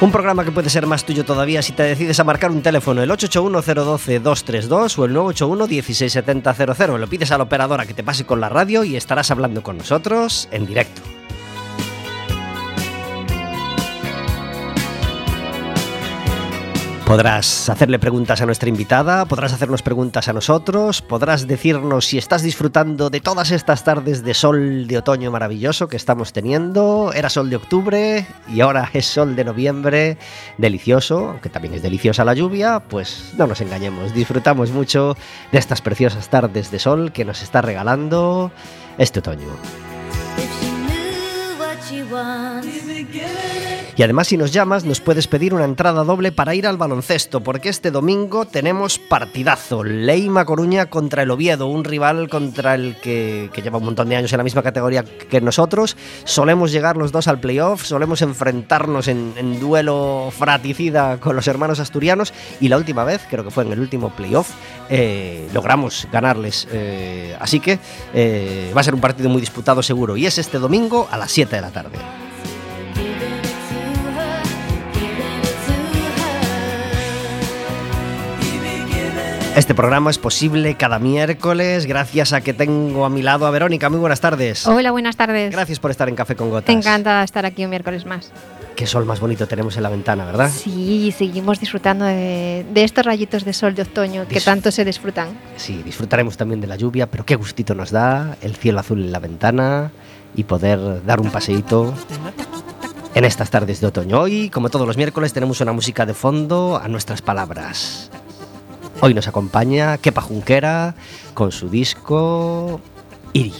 Un programa que puede ser más tuyo todavía si te decides a marcar un teléfono, el 881-012-232 o el 981-16700. Lo pides a la operadora que te pase con la radio y estarás hablando con nosotros en directo. Podrás hacerle preguntas a nuestra invitada, podrás hacernos preguntas a nosotros, podrás decirnos si estás disfrutando de todas estas tardes de sol de otoño maravilloso que estamos teniendo. Era sol de octubre y ahora es sol de noviembre, delicioso, aunque también es deliciosa la lluvia, pues no nos engañemos, disfrutamos mucho de estas preciosas tardes de sol que nos está regalando este otoño. Y además si nos llamas nos puedes pedir una entrada doble para ir al baloncesto, porque este domingo tenemos partidazo. Leima Coruña contra el Oviedo, un rival contra el que, lleva un montón de años en la misma categoría que nosotros. Solemos llegar los dos al playoff, solemos enfrentarnos en, duelo fraticida con los hermanos asturianos y la última vez, creo que fue en el último playoff, eh, logramos ganarles. Eh, así que eh, va a ser un partido muy disputado seguro y es este domingo a las 7 de la tarde. Este programa es posible cada miércoles gracias a que tengo a mi lado a Verónica. Muy buenas tardes. Hola, buenas tardes. Gracias por estar en Café con Gotas. Te encanta estar aquí un miércoles más. Qué sol más bonito tenemos en la ventana, ¿verdad? Sí, seguimos disfrutando de, estos rayitos de sol de otoño que tanto se disfrutan. Sí, disfrutaremos también de la lluvia, pero qué gustito nos da el cielo azul en la ventana y poder dar un paseíto en estas tardes de otoño. Hoy, como todos los miércoles, tenemos una música de fondo a nuestras palabras. Hoy nos acompaña Kepa Junquera con su disco Iri.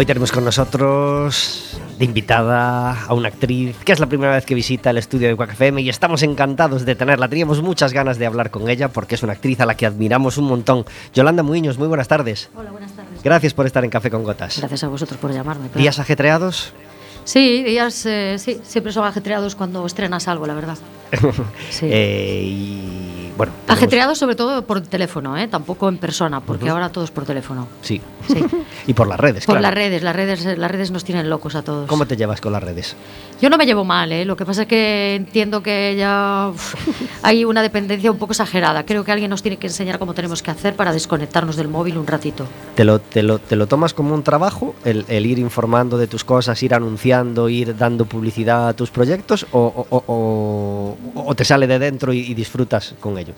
Hoy tenemos con nosotros de invitada a una actriz que es la primera vez que visita el estudio de Quack FM y estamos encantados de tenerla. Teníamos muchas ganas de hablar con ella porque es una actriz a la que admiramos un montón. Yolanda Muiños, muy buenas tardes. Hola, buenas tardes. Gracias por estar en Café con Gotas. Gracias a vosotros por llamarme. ¿Días ajetreados? Sí, días, eh, sí, siempre son ajetreados cuando estrenas algo, la verdad. sí. eh, y bueno. Ajetreado sobre todo por teléfono, ¿eh? tampoco en persona, porque ahora todo es por teléfono. Sí. sí. y por las redes, Por las redes, las redes, las redes nos tienen locos a todos. ¿Cómo te llevas con las redes? Yo no me llevo mal, ¿eh? lo que pasa es que entiendo que ya hay una dependencia un poco exagerada. Creo que alguien nos tiene que enseñar cómo tenemos que hacer para desconectarnos del móvil un ratito. ¿Te lo, te lo, te lo tomas como un trabajo, el, el, ir informando de tus cosas, ir anunciando, ir dando publicidad a tus proyectos, o, o, o, o te sale de dentro y, y disfrutas con ello?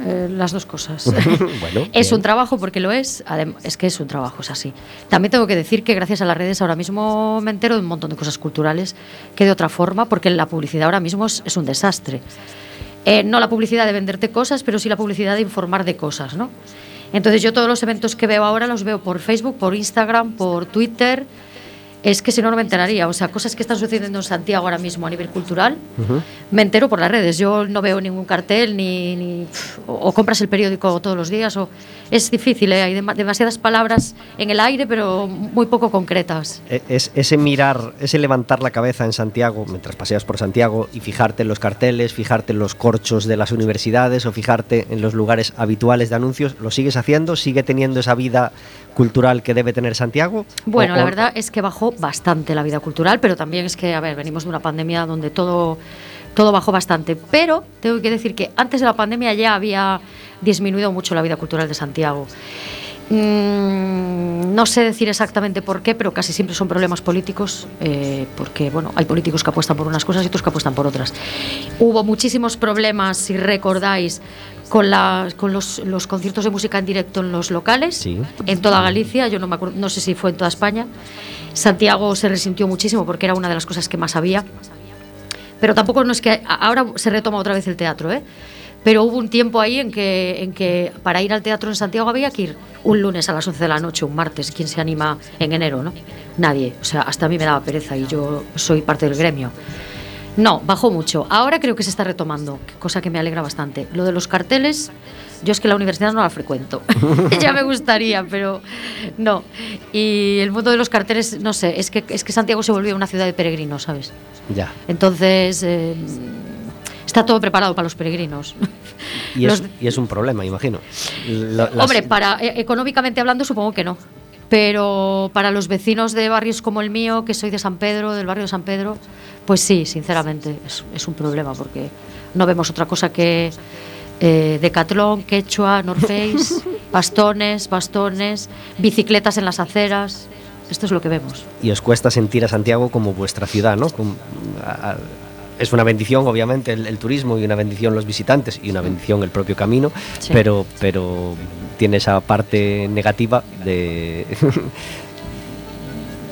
Eh, las dos cosas. bueno, es bien. un trabajo porque lo es, es que es un trabajo, es así. También tengo que decir que gracias a las redes ahora mismo me entero de un montón de cosas culturales que de otra forma, porque la publicidad ahora mismo es, es un desastre. Eh, no la publicidad de venderte cosas, pero sí la publicidad de informar de cosas, ¿no? Entonces yo todos los eventos que veo ahora los veo por Facebook, por Instagram, por Twitter es que si no, no me enteraría. O sea, cosas que están sucediendo en Santiago ahora mismo a nivel cultural, me entero por las redes. Yo no veo ningún cartel, ni, o, compras el periódico todos los días, o es difícil, ¿eh? hay demasiadas palabras en el aire, pero muy poco concretas. E, es, ese mirar, ese levantar la cabeza en Santiago, mientras paseas por Santiago, y fijarte en los carteles, fijarte en los corchos de las universidades, o fijarte en los lugares habituales de anuncios, ¿lo sigues haciendo? ¿Sigue teniendo esa vida cultural que debe tener Santiago? Bueno, la verdad es que bajó bastante la vida cultural, pero también es que, a ver, venimos de una pandemia donde todo, todo bajó bastante. Pero tengo que decir que antes de la pandemia ya había disminuido mucho la vida cultural de Santiago. Mm, no sé decir exactamente por qué, pero casi siempre son problemas políticos, eh, porque bueno, hay políticos que apuestan por unas cosas y otros que apuestan por otras. Hubo muchísimos problemas, si recordáis, con, con los, conciertos de música en directo en los locales, en toda Galicia, yo no, me acuerdo, no sé si fue en toda España. Santiago se resintió muchísimo porque era una de las cosas que más había. Pero tampoco no es que ahora se retoma otra vez el teatro, ¿eh? Pero hubo un tiempo ahí en que, en que para ir al teatro en Santiago había que ir un lunes a las 11 de la noche, un martes. ¿Quién se anima en enero, no? Nadie. O sea, hasta a mí me daba pereza y yo soy parte del gremio. No, bajó mucho. Ahora creo que se está retomando, cosa que me alegra bastante. Lo de los carteles, yo es que la universidad no la frecuento. ya me gustaría, pero no. Y el mundo de los carteles, no sé, es que, es que Santiago se volvió una ciudad de peregrinos, ¿sabes? Ya. Entonces, eh, está todo preparado para los peregrinos. Y es, y es un problema, imagino. Hombre, para, eh, económicamente hablando, supongo que no pero para los vecinos de barrios como el mío, que soy de San Pedro, del barrio de San Pedro, pues sí, sinceramente, es, un problema porque no vemos otra cosa que eh, Decathlon, Quechua, North Face, bastones, bastones, bicicletas en las aceras. Esto es lo que vemos. Y os cuesta sentir a Santiago como vuestra ciudad, ¿no? Es una bendición, obviamente, el, turismo y una bendición los visitantes y una bendición el propio camino, pero, pero tiene esa parte negativa de,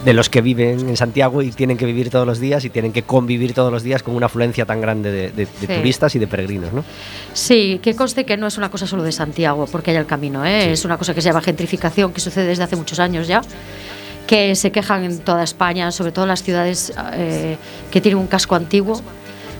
de los que viven en Santiago y tienen que vivir todos los días y tienen que convivir todos los días con una afluencia tan grande de, turistas y de peregrinos, ¿no? Sí, que conste que no es una cosa solo de Santiago, porque hay el camino, ¿eh? es una cosa que se llama gentrificación, que sucede desde hace muchos años ya que se quejan en toda España, sobre todo las ciudades eh, que tienen un casco antiguo,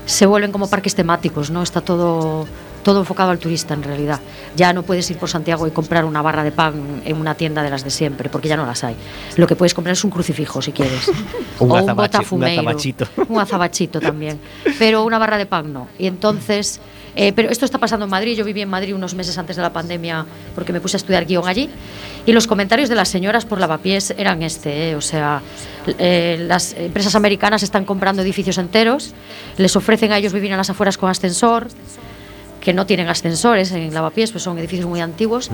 se vuelven como parques temáticos, ¿no? Está todo todo enfocado al turista en realidad. Ya no puedes ir por Santiago y comprar una barra de pan en una tienda de las de siempre, porque ya no las hay. Lo que puedes comprar es un crucifijo si quieres. un o un botafumeiro. Un azabachito. Un azabachito también. Pero una barra de pan no. Y entonces eh, pero esto está pasando en Madrid. Yo viví en Madrid unos meses antes de la pandemia porque me puse a estudiar guion allí. Y los comentarios de las señoras por lavapiés eran este. Eh, o sea, eh, las empresas americanas están comprando edificios enteros, les ofrecen a ellos vivir en las afueras con ascensor que no tienen ascensores en lavapiés, pues son edificios muy antiguos,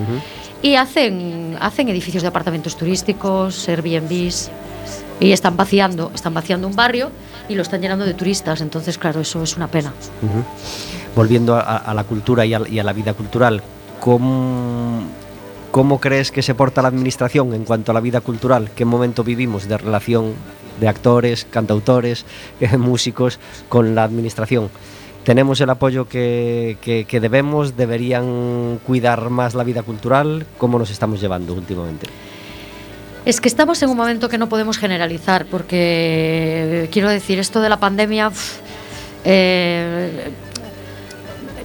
y hacen, hacen edificios de apartamentos turísticos, Airbnbs, y están vaciando, están vaciando un barrio y lo están llenando de turistas, entonces claro, eso es una pena volviendo a, la cultura y a, la vida cultural, ¿cómo, ¿cómo crees que se porta la administración en cuanto a la vida cultural? ¿Qué momento vivimos de relación de actores, cantautores, músicos con la administración? ¿Tenemos el apoyo que, que, debemos? ¿Deberían cuidar más la vida cultural? ¿Cómo nos estamos llevando últimamente? Es que estamos en un momento que no podemos generalizar, porque quiero decir, esto de la pandemia eh,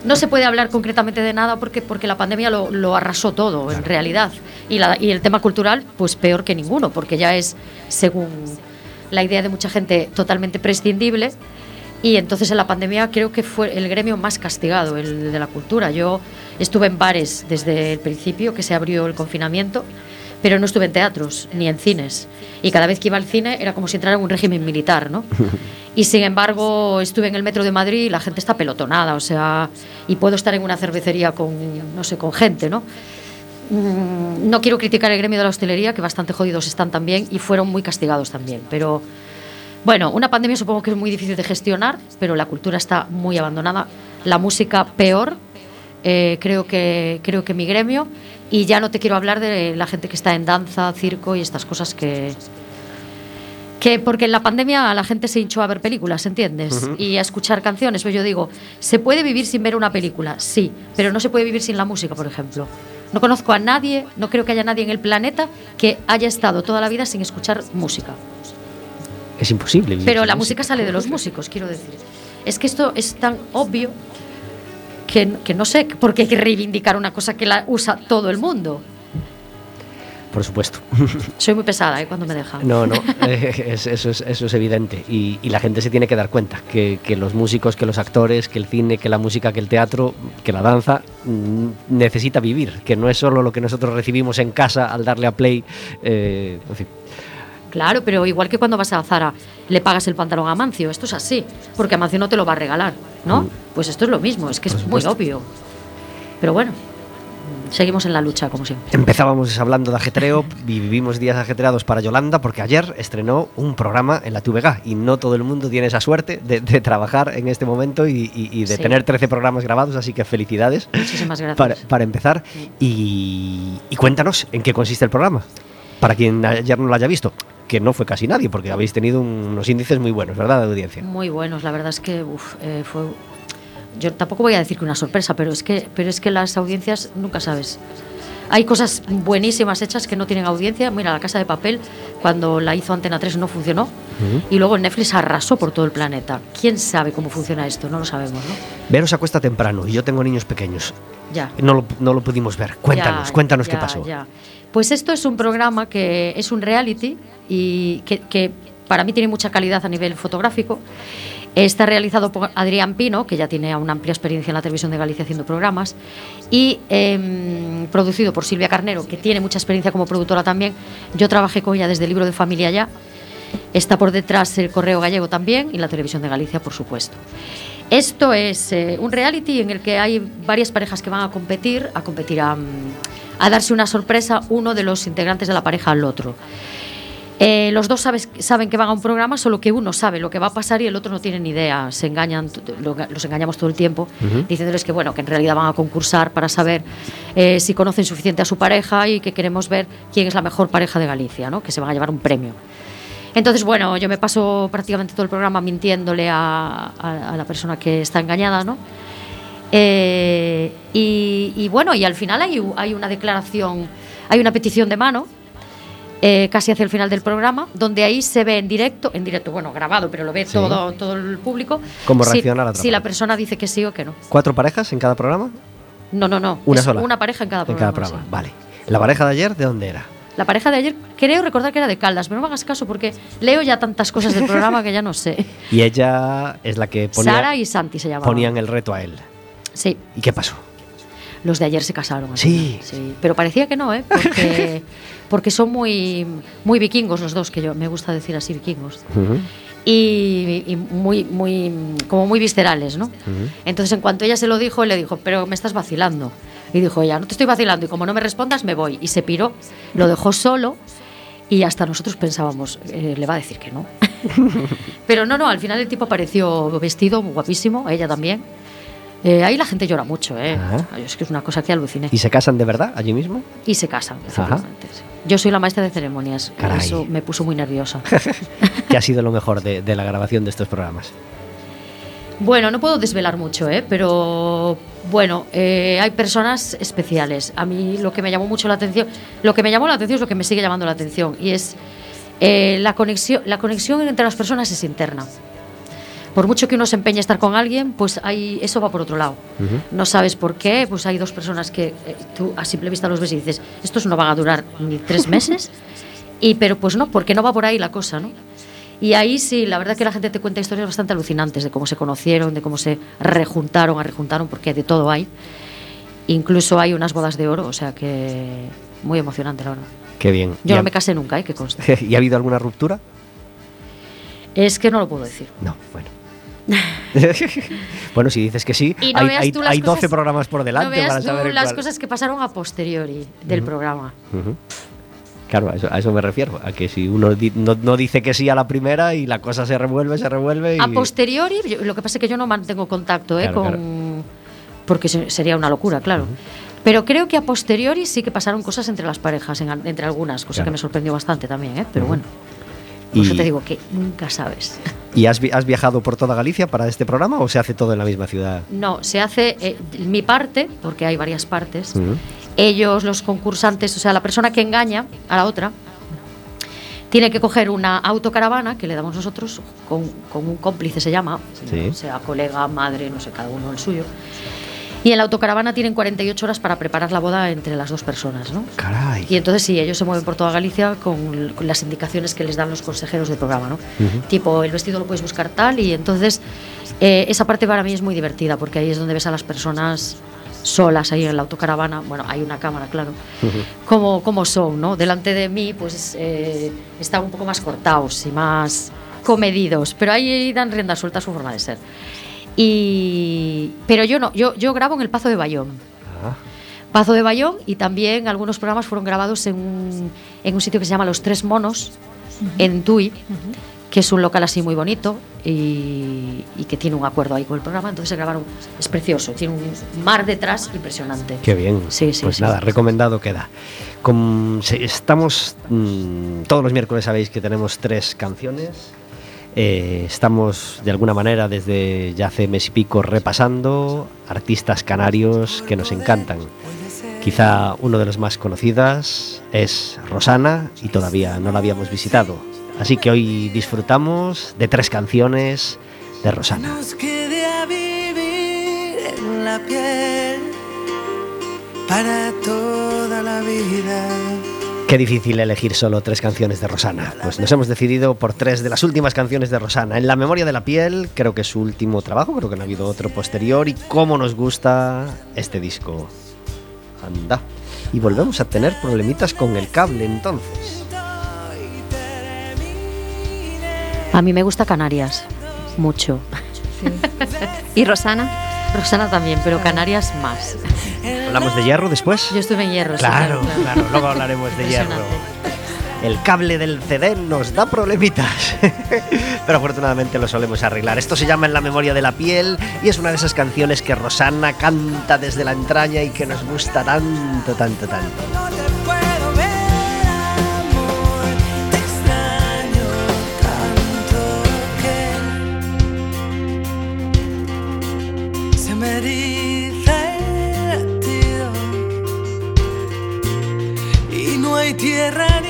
no se puede hablar concretamente de nada porque, porque la pandemia lo, arrasó todo, en realidad. Y, la, y el tema cultural, pues peor que ninguno, porque ya es, según la idea de mucha gente, totalmente prescindible. Y entonces en la pandemia creo que fue el gremio más castigado, el de la cultura. Yo estuve en bares desde el principio, que se abrió el confinamiento, pero no estuve en teatros ni en cines. Y cada vez que iba al cine era como si entrara en un régimen militar, ¿no? Y sin embargo estuve en el metro de Madrid y la gente está pelotonada, o sea, y puedo estar en una cervecería con, no sé, con gente, ¿no? Mm, no quiero criticar el gremio de la hostelería, que bastante jodidos están también y fueron muy castigados también, pero bueno, una pandemia supongo que es muy difícil de gestionar, pero la cultura está muy abandonada, la música peor, eh, creo, que, creo que mi gremio, y ya no te quiero hablar de la gente que está en danza, circo y estas cosas que, que porque en la pandemia la gente se hinchó a ver películas, ¿entiendes? Y a escuchar canciones. Pues yo digo, ¿se puede vivir sin ver una película? Sí, pero no se puede vivir sin la música, por ejemplo. No conozco a nadie, no creo que haya nadie en el planeta que haya estado toda la vida sin escuchar música. Es imposible. Pero la música sale de los músicos, quiero decir. Es que esto es tan obvio que, que no sé por qué hay que reivindicar una cosa que la usa todo el mundo por supuesto. Soy muy pesada ¿eh? cuando me deja. No, no, eh, eso, es, eso es evidente. Y, la gente se tiene que dar cuenta que, los músicos, que los actores, que el cine, que la música, que el teatro, que la danza mm, necesita vivir, que no es solo lo que nosotros recibimos en casa al darle a play. Eh, Claro, pero igual que cuando vas a Zara le pagas el pantalón a Mancio, esto es así, porque Mancio no te lo va a regalar, ¿no? Mm. Pues esto es lo mismo, es que es muy obvio. Pero bueno seguimos en la lucha, como siempre. Empezábamos hablando de ajetreo y vivimos días ajetreados para Yolanda porque ayer estrenó un programa en la TVG y no todo el mundo tiene esa suerte de, trabajar en este momento y, de tener 13 programas grabados, así que felicidades. Muchísimas gracias. Para, empezar. Y, cuéntanos en qué consiste el programa, para quien ayer no lo haya visto que no fue casi nadie, porque habéis tenido unos índices muy buenos, ¿verdad?, de audiencia. Muy buenos, la verdad es que eh, fue yo tampoco voy a decir que una sorpresa, pero es que, pero es que las audiencias nunca sabes. Hay cosas buenísimas hechas que no tienen audiencia. Mira, La Casa de Papel, cuando la hizo Antena 3 no funcionó. Y luego Netflix arrasó por todo el planeta. ¿Quién sabe cómo funciona esto? No lo sabemos, ¿no? Veros acuesta temprano y yo tengo niños pequeños. Ya. No lo, no lo pudimos ver. Cuéntanos, cuéntanos qué pasó. Ya. Pues esto es un programa que es un reality y que, que para mí tiene mucha calidad a nivel fotográfico Está realizado por Adrián Pino, que ya tiene una amplia experiencia en la televisión de Galicia haciendo programas, y em, producido por Silvia Carnero, que tiene mucha experiencia como productora también. Yo trabajé con ella desde el libro de familia ya. Está por detrás el Correo Gallego también y la televisión de Galicia, por supuesto. Esto es eh, un reality en el que hay varias parejas que van a competir, a competir a, a darse una sorpresa uno de los integrantes de la pareja al otro. Eh, los dos saben que van a un programa, solo que uno sabe lo que va a pasar y el otro no tiene ni idea. Se engañan, los engañamos todo el tiempo, diciéndoles que bueno, que en realidad van a concursar para saber eh, si conocen suficiente a su pareja y que queremos ver quién es la mejor pareja de Galicia, ¿no? que se van a llevar un premio. Entonces, bueno, yo me paso prácticamente todo el programa mintiéndole a, la persona que está engañada, ¿no? Eh, y, bueno, y al final hay, hay una declaración, hay una petición de mano eh, casi hacia el final del programa, donde ahí se ve en directo, en directo, bueno, grabado, pero lo ve todo, todo el público. ¿Cómo reacciona la Si la persona dice que sí o que no. ¿Cuatro parejas en cada programa? No, no, no. Una sola. Una pareja en cada programa. En cada programa, vale. ¿La pareja de ayer de dónde era? La pareja de ayer, creo recordar que era de Caldas, pero no me hagas caso porque leo ya tantas cosas del programa que ya no sé. Y ella es la que ponía. Sara y Santi se llamaban. Ponían el reto a él. Sí. ¿Y qué pasó? Los de ayer se casaron. Sí. sí. Pero parecía que no, ¿eh? Porque, porque son muy, muy vikingos los dos, que yo me gusta decir así, vikingos. y, muy, muy, como muy viscerales, ¿no? Entonces, en cuanto ella se lo dijo, él le dijo, pero me estás vacilando. Y dijo ella, no te estoy vacilando y como no me respondas, me voy. Y se piró, lo dejó solo y hasta nosotros pensábamos, eh, le va a decir que no. pero no, no, al final el tipo apareció vestido, guapísimo, ella también eh, ahí la gente llora mucho, ¿eh? Es que es una cosa que aluciné. ¿Y se casan de verdad allí mismo? Y se casan, efectivamente. Yo soy la maestra de ceremonias. Eso me puso muy nerviosa. ¿Qué ha sido lo mejor de, la grabación de estos programas? Bueno, no puedo desvelar mucho, ¿eh? pero bueno, eh, hay personas especiales. A mí lo que me llamó mucho la atención, lo que me llamó la atención es lo que me sigue llamando la atención y es eh, la conexión. La conexión entre las personas es interna por mucho que uno se empeñe a estar con alguien, pues hay, eso va por otro lado. No sabes por qué, pues hay dos personas que eh, tú a simple vista los ves y dices, estos no van a durar ni tres meses, y, pero pues no, porque no va por ahí la cosa, ¿no? Y ahí sí, la verdad que la gente te cuenta historias bastante alucinantes de cómo se conocieron, de cómo se rejuntaron, rejuntaron, porque de todo hay. Incluso hay unas bodas de oro, o sea que muy emocionante, la verdad. Qué bien. Yo no me casé nunca, ¿eh? Que consta. ¿Y ha habido alguna ruptura? Es que no lo puedo decir. No, bueno. bueno, si dices que sí, hay, 12 programas por delante para saber las cosas que pasaron a posteriori del programa. Claro, a eso, me refiero, a que si uno no, dice que sí a la primera y la cosa se revuelve, se revuelve. A posteriori, lo que pasa es que yo no mantengo contacto ¿eh? con. Porque sería una locura, claro. Pero creo que a posteriori sí que pasaron cosas entre las parejas, entre algunas, cosa que me sorprendió bastante también, ¿eh? pero bueno. Por eso te digo que nunca sabes. ¿Y has, viajado por toda Galicia para este programa o se hace todo en la misma ciudad? No, se hace eh, mi parte, porque hay varias partes. Ellos, los concursantes, o sea, la persona que engaña a la otra, tiene que coger una autocaravana que le damos nosotros con, un cómplice, se llama, sea colega, madre, no sé, cada uno el suyo. Y en la autocaravana tienen 48 horas para preparar la boda entre las dos personas, ¿no? Caray. Y entonces sí, ellos se mueven por toda Galicia con, las indicaciones que les dan los consejeros del programa, ¿no? Tipo, el vestido lo puedes buscar tal y entonces eh, esa parte para mí es muy divertida porque ahí es donde ves a las personas solas ahí en la autocaravana, bueno, hay una cámara, claro, como, como son, ¿no? Delante de mí, pues eh, están un poco más cortados y más comedidos, pero ahí dan rienda suelta a su forma de ser. Y, pero yo no, yo, yo grabo en el Pazo de Bayón. Ah. Pazo de Bayón y también algunos programas fueron grabados en un, en un sitio que se llama Los Tres Monos, en Tui, que es un local así muy bonito y, que tiene un acuerdo ahí con el programa. Entonces se grabaron, es precioso, tiene un mar detrás impresionante. Qué bien. Sí, sí, pues nada, recomendado queda. estamos, mm, todos los miércoles sabéis que tenemos tres canciones eh, estamos de alguna manera desde ya hace mes y pico repasando artistas canarios que nos encantan. Quizá uno de los más conocidas es Rosana y todavía no la habíamos visitado. Así que hoy disfrutamos de tres canciones de Rosana. para toda la vida. Qué difícil elegir solo tres canciones de Rosana. Pues nos hemos decidido por tres de las últimas canciones de Rosana. En La memoria de la piel, creo que es su último trabajo, creo que no ha habido otro posterior. Y cómo nos gusta este disco. Anda. Y volvemos a tener problemitas con el cable entonces. A mí me gusta Canarias, mucho. ¿Y Rosana? Rosana también, pero Canarias más. ¿Hablamos de hierro después? Yo estuve en hierro. Claro, claro, luego hablaremos de hierro. El cable del CD nos da problemitas, pero afortunadamente lo solemos arreglar. Esto se llama En la memoria de la piel y es una de esas canciones que Rosana canta desde la entraña y que nos gusta tanto, tanto, tanto. Tierra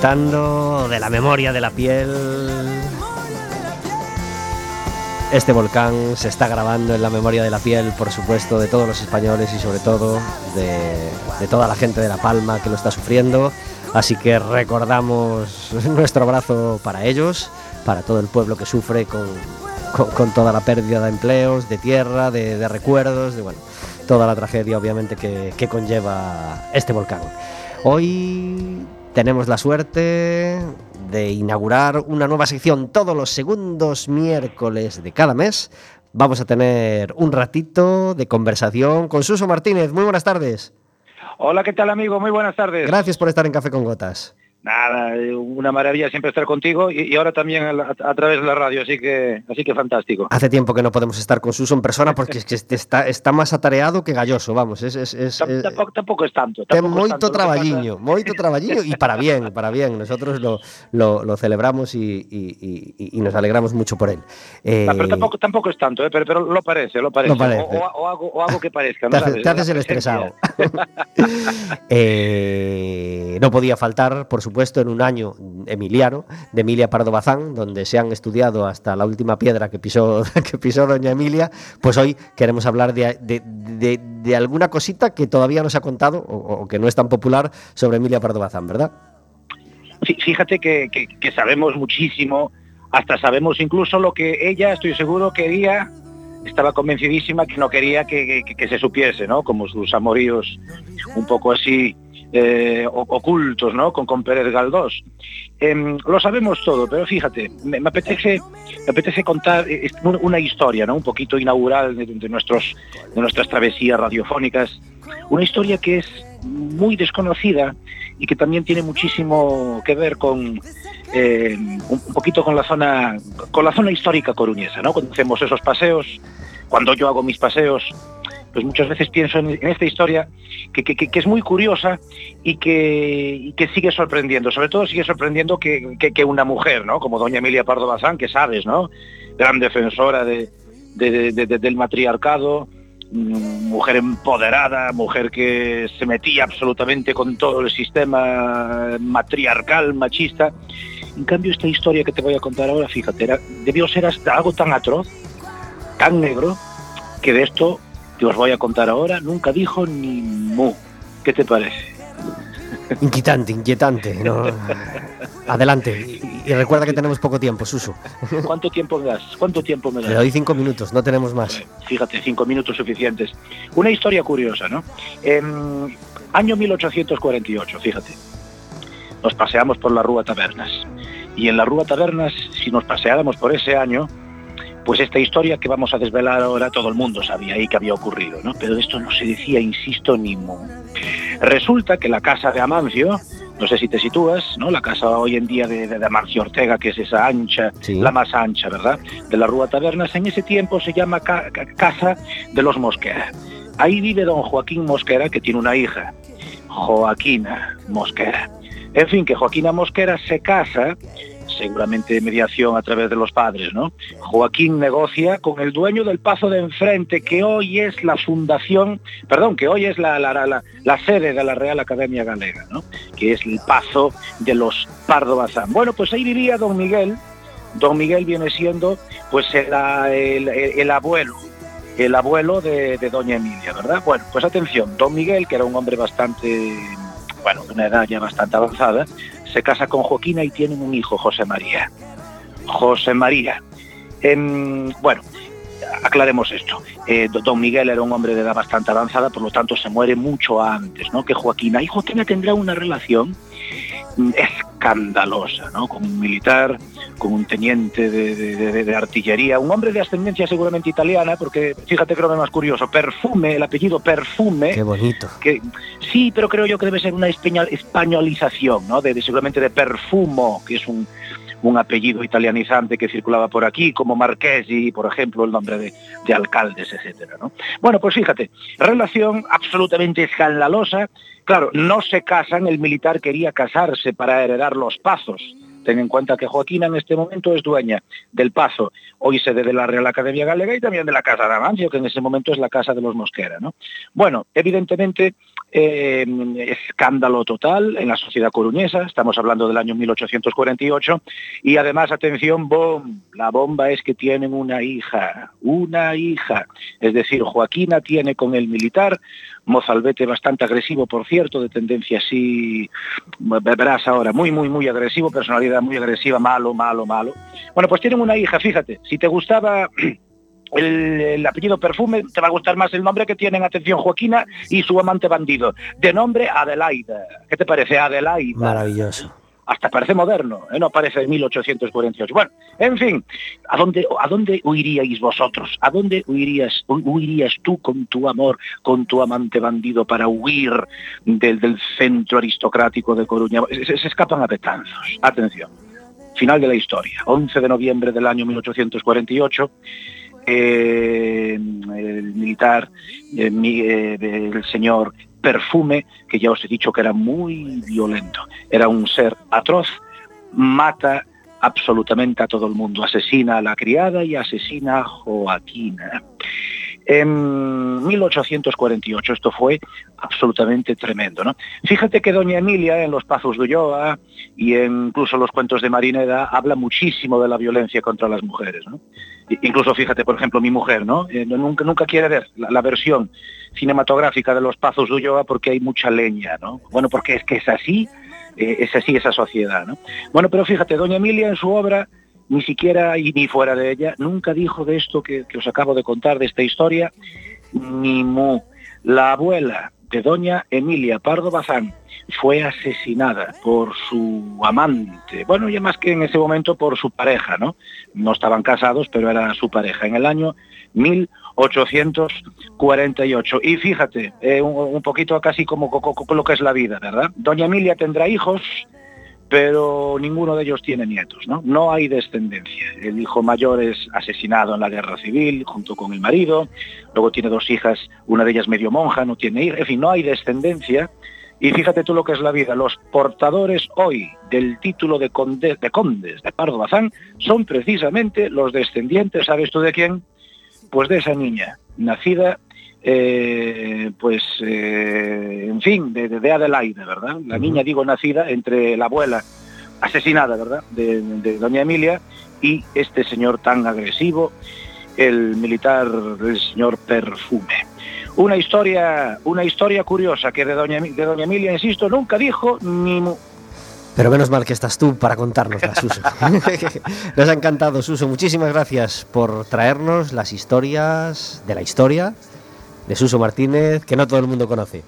de la memoria de la piel. Este volcán se está grabando en la memoria de la piel, por supuesto, de todos los españoles y sobre todo de, toda la gente de La Palma que lo está sufriendo. Así que recordamos nuestro abrazo para ellos, para todo el pueblo que sufre con, toda la pérdida de empleos, de tierra, de, recuerdos, de bueno, toda la tragedia obviamente que, que conlleva este volcán. Hoy tenemos la suerte de inaugurar una nueva sección todos los segundos miércoles de cada mes. Vamos a tener un ratito de conversación con Suso Martínez. Muy buenas tardes. Hola, ¿qué tal amigo? Muy buenas tardes. Gracias por estar en Café con Gotas. Nada, una maravilla siempre estar contigo y, ahora también a, través de la radio, así que así que fantástico. Hace tiempo que no podemos estar con Suso en persona porque es que está, está más atareado que galloso, vamos. Es, es, es, tampoco, tampoco, es tanto. Ten moito traballiño, moito traballiño y para bien, para bien. Nosotros lo, lo, lo celebramos y, y, y, nos alegramos mucho por él. Eh... pero tampoco, tampoco es tanto, ¿eh? pero, pero, lo parece, lo parece. Lo parece. O, o, hago, o, hago, que parezca. ¿no? Te, te haces el estresado. eh, no podía faltar, por supuesto supuesto, en un año emiliano de Emilia Pardo Bazán, donde se han estudiado hasta la última piedra que pisó, que pisó doña Emilia, pues hoy queremos hablar de, de, alguna cosita que todavía no se ha contado o, que no es tan popular sobre Emilia Pardo Bazán, ¿verdad? Fíjate que, que, sabemos muchísimo, hasta sabemos incluso lo que ella, estoy seguro, quería estaba convencidísima que no quería que, que, se supiese, ¿no? Como sus amoríos un poco así eh, ocultos, ¿no? Con, con Pérez Galdós. Em, lo sabemos todo, pero fíjate, me, apetece, me apetece contar eh, una historia, ¿no? Un poquito inaugural de, nuestros, de nuestras travesías radiofónicas. Una historia que es muy desconocida y que también tiene muchísimo que ver con eh, un poquito con la zona con la zona histórica coruñesa, ¿no? Cuando hacemos esos paseos, cuando yo hago mis paseos pues muchas veces pienso en, esta historia que, que, es muy curiosa y que, que, sigue sorprendiendo. Sobre todo sigue sorprendiendo que, una mujer, ¿no? Como doña Emilia Pardo Bazán, que sabes, ¿no? Gran defensora de, del matriarcado, mm, mujer empoderada, mujer que se metía absolutamente con todo el sistema matriarcal, machista. En cambio, esta historia que te voy a contar ahora, fíjate, debió ser hasta algo tan atroz, tan negro, que de esto que os voy a contar ahora nunca dijo ni mu. ¿Qué te parece? Inquietante, inquietante. Adelante. Y, recuerda que tenemos poco tiempo, Suso. ¿Cuánto tiempo me das? ¿Cuánto tiempo me das? Le doy cinco minutos, no tenemos más. Fíjate, cinco minutos suficientes. Una historia curiosa, ¿no? año 1848, fíjate. Nos paseamos por la Rúa Tabernas. Y en la Rúa Tabernas, si nos paseáramos por ese año, pues esta historia que vamos a desvelar ahora todo el mundo sabía ahí que había ocurrido, ¿no? Pero de esto no se decía, insisto, ni mu. Resulta que la casa de Amancio, no sé si te sitúas, ¿no? La casa hoy en día de, Amancio Ortega, que es esa ancha, la más ancha, ¿verdad? De la Rúa Tabernas, en ese tiempo se llama Casa de los Mosquera. Ahí vive don Joaquín Mosquera, que tiene una hija, Joaquina Mosquera. En fin, que Joaquina Mosquera se casa seguramente mediación a través de los padres, ¿no? Joaquín negocia con el dueño del Pazo de Enfrente, que hoy es la fundación, perdón, que hoy es la, la, sede de la Real Academia Galega, ¿no? Que es el Pazo de los Pardo Bazán. Bueno, pues ahí vivía don Miguel. Don Miguel viene siendo, pues, el, el, abuelo el abuelo de, de, Doña Emilia, ¿verdad? Bueno, pues atención, Don Miguel, que era un hombre bastante, bueno, de una edad ya bastante avanzada, se casa con Joaquina y tienen un hijo, José María. José María. bueno, aclaremos esto. Eh, don Miguel era un hombre de edad bastante avanzada, por lo tanto se muere mucho antes ¿no? que Joaquina. Y Joaquina tendrá una relación escandalosa, ¿no? Con un militar, con un teniente de, artillería, un hombre de ascendencia seguramente italiana, porque fíjate que lo más curioso, Perfume, el apellido Perfume. Qué bonito. Que, sí, pero creo yo que debe ser una españolización, ¿no? De, seguramente de Perfumo, que es un, un apellido italianizante que circulaba por aquí, como Marquesi, por ejemplo, el nombre de, de alcaldes, etcétera, ¿no? Bueno, pues fíjate, relación absolutamente escandalosa Claro, no se casan, el militar quería casarse para heredar los pazos Ten en cuenta que Joaquina en este momento es dueña del Pazo, hoy sede de la Real Academia Galega y también de la Casa de Amancio, que en ese momento es la Casa de los Mosquera. ¿no? Bueno, evidentemente eh, escándalo total en la sociedad coruñesa, estamos hablando del año 1848, y además, atención, bom, la bomba es que tienen una hija, una hija, es decir, Joaquina tiene con el militar, mozalbete bastante agresivo, por cierto, de tendencia así, verás ahora, muy, muy, muy agresivo, personalidad muy agresiva, malo, malo, malo. Bueno, pues tienen una hija, fíjate, si te gustaba el, apellido Perfume, te va a gustar más el nombre que tienen, atención, Joaquina y su amante bandido. De nombre Adelaida. ¿Qué te parece, Adelaida? Maravilloso. Hasta parece moderno, ¿eh? no parece de 1848. Bueno, en fin, ¿a dónde, ¿a dónde huiríais vosotros? ¿A dónde huirías, huirías tú con tu amor, con tu amante bandido para huir del, del centro aristocrático de Coruña? Se, escapan a Betanzos. Atención, final de la historia. 11 de noviembre del año 1848 eh, el militar, eh, eh, el señor Perfume, que ya os he dicho que era muy violento, era un ser atroz, mata absolutamente a todo el mundo, asesina a la criada y asesina a Joaquina. En 1848 esto fue absolutamente tremendo. ¿no? Fíjate que doña Emilia en los Pazos de Ulloa y incluso los cuentos de Marineda habla muchísimo de la violencia contra las mujeres. ¿no? Incluso fíjate, por ejemplo, mi mujer, ¿no? Eh, nunca, nunca quiere ver la, versión cinematográfica de los Pazos de Ulloa porque hay mucha leña, ¿no? Bueno, porque es que es así, eh, es así esa sociedad, ¿no? Bueno, pero fíjate, doña Emilia en su obra ni siquiera y ni fuera de ella, nunca dijo de esto que, os acabo de contar, de esta historia, ni mu. La abuela de doña Emilia Pardo Bazán fue asesinada por su amante, bueno, ya más que en ese momento por su pareja, ¿no? No estaban casados, pero era su pareja, en el año 1848. Y fíjate, eh, un, poquito casi como, como lo que es la vida, ¿verdad? Doña Emilia tendrá hijos, pero ninguno de ellos tiene nietos, ¿no? No hay descendencia. El hijo mayor es asesinado en la guerra civil junto con el marido, luego tiene dos hijas, una de ellas medio monja, no tiene hijos, en fin, no hay descendencia. Y fíjate tú lo que es la vida, los portadores hoy del título de, de condes de Pardo Bazán son precisamente los descendientes, ¿sabes tú de quién? Pues de esa niña, nacida eh, pues, eh, en fin, de, de, Adelaide, ¿verdad? La niña, digo, nacida entre la abuela asesinada, ¿verdad?, de, de, doña Emilia y este señor tan agresivo, el militar, el señor Perfume. Una historia, una historia curiosa que de doña, de doña Emilia, insisto, nunca dijo ni... Pero menos mal que estás tú para contárnosla, Suso. Nos ha encantado, Suso. Muchísimas gracias por traernos las historias de la historia de Suso Martínez, que no todo el mundo conoce.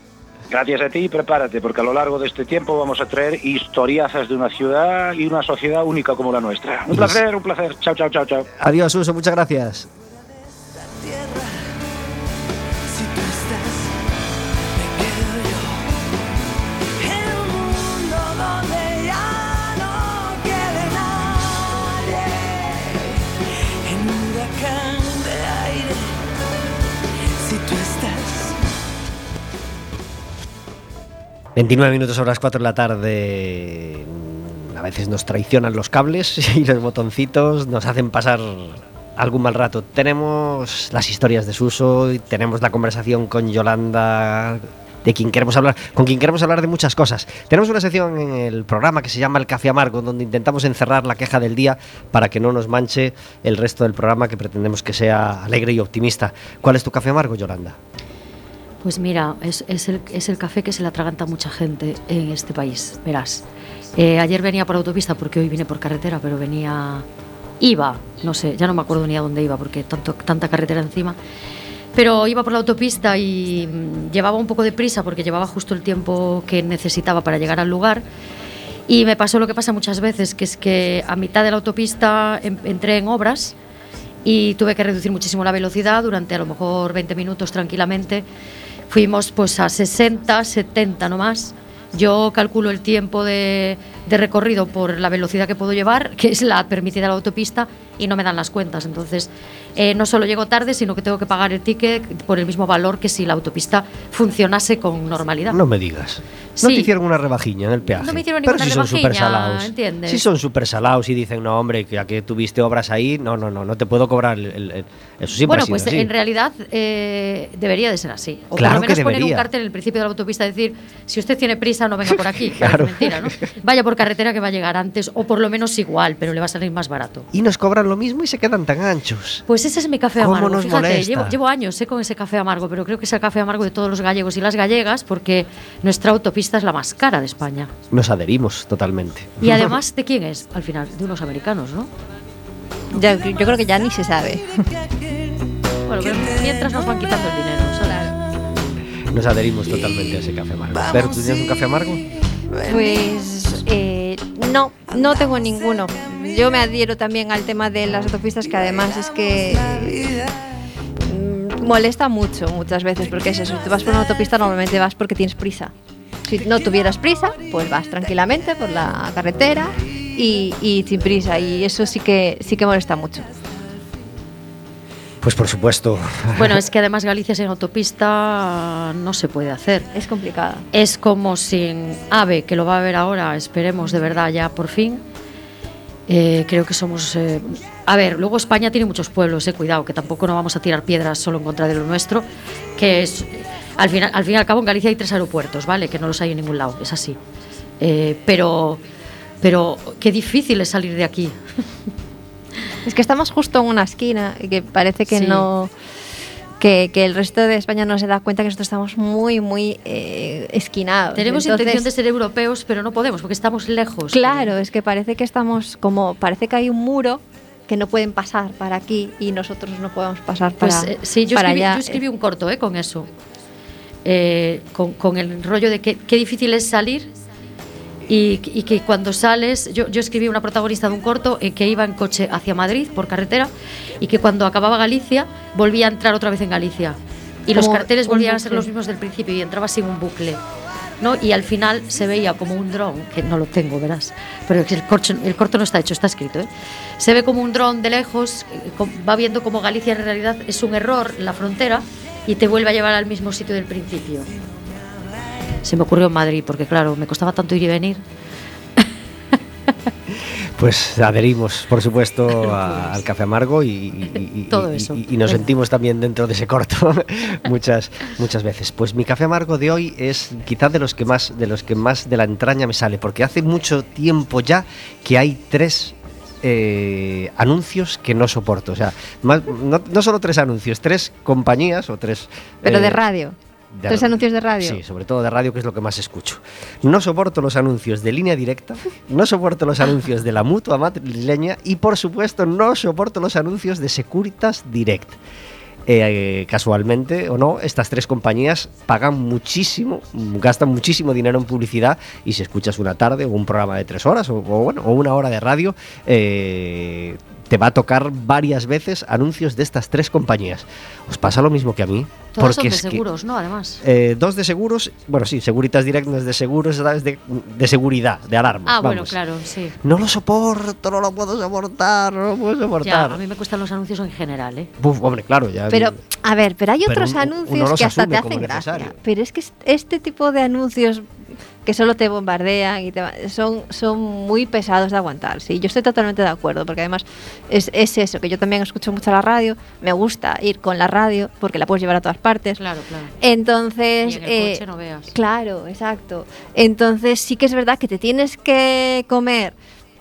Gracias a ti, prepárate, porque a lo largo de este tiempo vamos a traer historiazas de una ciudad y una sociedad única como la nuestra. Un placer, un placer. Chao, chao, chao, chao. Adiós, Suso, muchas gracias. ...29 minutos a las 4 de la tarde... A veces nos traicionan los cables y los botoncitos nos hacen pasar algún mal rato. Tenemos las historias de Suso tenemos la conversación con Yolanda de quien queremos hablar, con quien queremos hablar de muchas cosas. Tenemos una sección en el programa que se llama El Café Amargo, donde intentamos encerrar la queja del día para que no nos manche el resto del programa que pretendemos que sea alegre y optimista. ¿Cuál es tu café amargo, Yolanda? Pues mira, es, el, es, el, café que se le atraganta a mucha gente en este país, verás. Eh, ayer venía por autopista porque hoy vine por carretera, pero venía... Iba, no sé, ya no me acuerdo ni a dónde iba porque tanto, tanta carretera encima. Pero iba por la autopista y mm, llevaba un poco de prisa porque llevaba justo el tiempo que necesitaba para llegar al lugar. Y me pasó lo que pasa muchas veces, que es que a mitad de la autopista entré en obras y tuve que reducir muchísimo la velocidad durante a lo mejor 20 minutos tranquilamente Fuimos pues a 60, 70 nomás. Yo calculo el tiempo de, recorrido por la velocidad que puedo llevar, que es la permitida la autopista, y no me dan las cuentas. Entonces, eh, no solo llego tarde, sino que tengo que pagar el ticket por el mismo valor que si la autopista funcionase con normalidad. No me digas. No te hicieron una rebajiña en el peaje. No me hicieron ninguna Pero si son súper salados. ¿entiendes? Si son súper salados y dicen, no, hombre, ya que tuviste obras ahí, no, no, no, no te puedo cobrar el, el- el- eso siempre bueno, ha sido pues así. en realidad eh, debería de ser así. O Claro por lo menos que poner un cartel en el principio de la autopista decir, si usted tiene prisa, no venga por aquí. Claro. mentira, ¿no? Vaya por carretera que va a llegar antes, o por lo menos igual, pero le va a salir más barato. Y nos cobran lo mismo y se quedan tan anchos. Pues ese es mi café ¿Cómo amargo. nos Fíjate, molesta? llevo, llevo años eh, con ese café amargo, pero creo que es el café amargo de todos los gallegos y las gallegas, porque nuestra autopista es la más cara de España. Nos adherimos totalmente. Y además, ¿de quién es? Al final, de unos americanos, ¿no? Ya- yo creo que ya ni se sabe. Bueno, pero mientras nos van quitando el dinero, ¿sabes? Nos adherimos totalmente a ese café amargo. Pero tú tienes un café amargo. Pues eh, no, no tengo ninguno. Yo me adhiero también al tema de las autopistas, que además es que mm, molesta mucho muchas veces, porque es eso, tú vas por una autopista normalmente vas porque tienes prisa. Si no tuvieras prisa, pues vas tranquilamente por la carretera y, y sin prisa, y eso sí que sí que molesta mucho. Pues por supuesto. Bueno, es que además Galicia sin autopista no se puede hacer. Es complicado. Es como sin AVE, que lo va a ver ahora, esperemos de verdad ya por fin. Eh, creo que somos... eh, a ver, luego España tiene muchos pueblos, eh, cuidado, que tampoco no vamos a tirar piedras solo en contra de lo nuestro, que es... Al, final, al fin y al cabo en Galicia hay tres aeropuertos, ¿vale? Que no los hay en ningún lado, es así. Eh, pero, pero qué difícil es salir de aquí. Es que estamos justo en una esquina y que parece que Sí. no. Que, que el resto de España no se da cuenta que nosotros estamos muy, muy eh, esquinados. Tenemos Entonces, intención de ser europeos, pero no podemos porque estamos lejos. Claro, es que parece que estamos como. Parece que hay un muro que no pueden pasar para aquí y nosotros no podemos pasar para, Pues eh, sí, yo para escribí, allá. yo escribí un corto eh, con eso. Eh, con, con el rollo de qué difícil es salir y, y que cuando sales, yo, yo escribí una protagonista de un corto eh, que iba en coche hacia Madrid por carretera y que cuando acababa Galicia volvía a entrar otra vez en Galicia. Y los carteles volvían a ser los mismos del principio y entraba en un bucle. ¿no? Y al final se veía como un dron, que no lo tengo, verás, pero el, corcho- el corto no está hecho, está escrito. ¿eh? Se ve como un dron de lejos, eh, va viendo como Galicia en realidad es un error la frontera y te vuelve a llevar al mismo sitio del principio. Se me ocurrió en Madrid, porque claro, me costaba tanto ir y venir. Pues adherimos, por supuesto, a- al café amargo y, y- y- Todo eso. y nos sentimos también dentro de ese corto muchas, muchas veces. Pues mi café amargo de hoy es quizás de los que más, de los que más de la entraña me sale, porque hace mucho tiempo ya que hay tres eh, anuncios que no soporto. O sea, más- no, no solo tres anuncios, tres compañías o tres. Pero de eh, radio. de- Tres anuncios de radio. Sí, sobre todo de radio, que es lo que más escucho. No soporto los anuncios de línea directa, no soporto los anuncios de la mutua madrileña y, por supuesto, no soporto los anuncios de Securitas Direct. Eh, casualmente o no, estas tres compañías pagan muchísimo, gastan muchísimo dinero en publicidad y si escuchas una tarde o un programa de tres horas o, bueno, o una hora de radio, eh, te va a tocar varias veces anuncios de estas tres compañías. ¿Os pasa lo mismo que a mí? Todos son de es que- seguros, ¿no? Además. eh, dos de seguros, bueno, sí, Seguritas Direct no es de seguros, de, de seguridad, de alarmas. Ah, bueno, claro, sí. No lo soporto, no lo puedo soportar, no lo puedo Ya, soportar. a mí me cuestan los anuncios en general, ¿eh? Buf, hombre, claro, ya. Pero, a ver, pero hay Pero otros anuncios que hasta te hacen gracia. necesario. Pero es que est- este tipo de anuncios que solo te bombardean y te son, son muy pesados de aguantar. Sí, yo estoy totalmente de acuerdo, porque además es, es eso, que yo también escucho mucho la radio, me gusta ir con la radio, porque la puedes llevar a todas partes. Claro, claro. Entonces, Y en el eh, coche no veas. Claro, exacto. Entonces sí que es verdad que te tienes que comer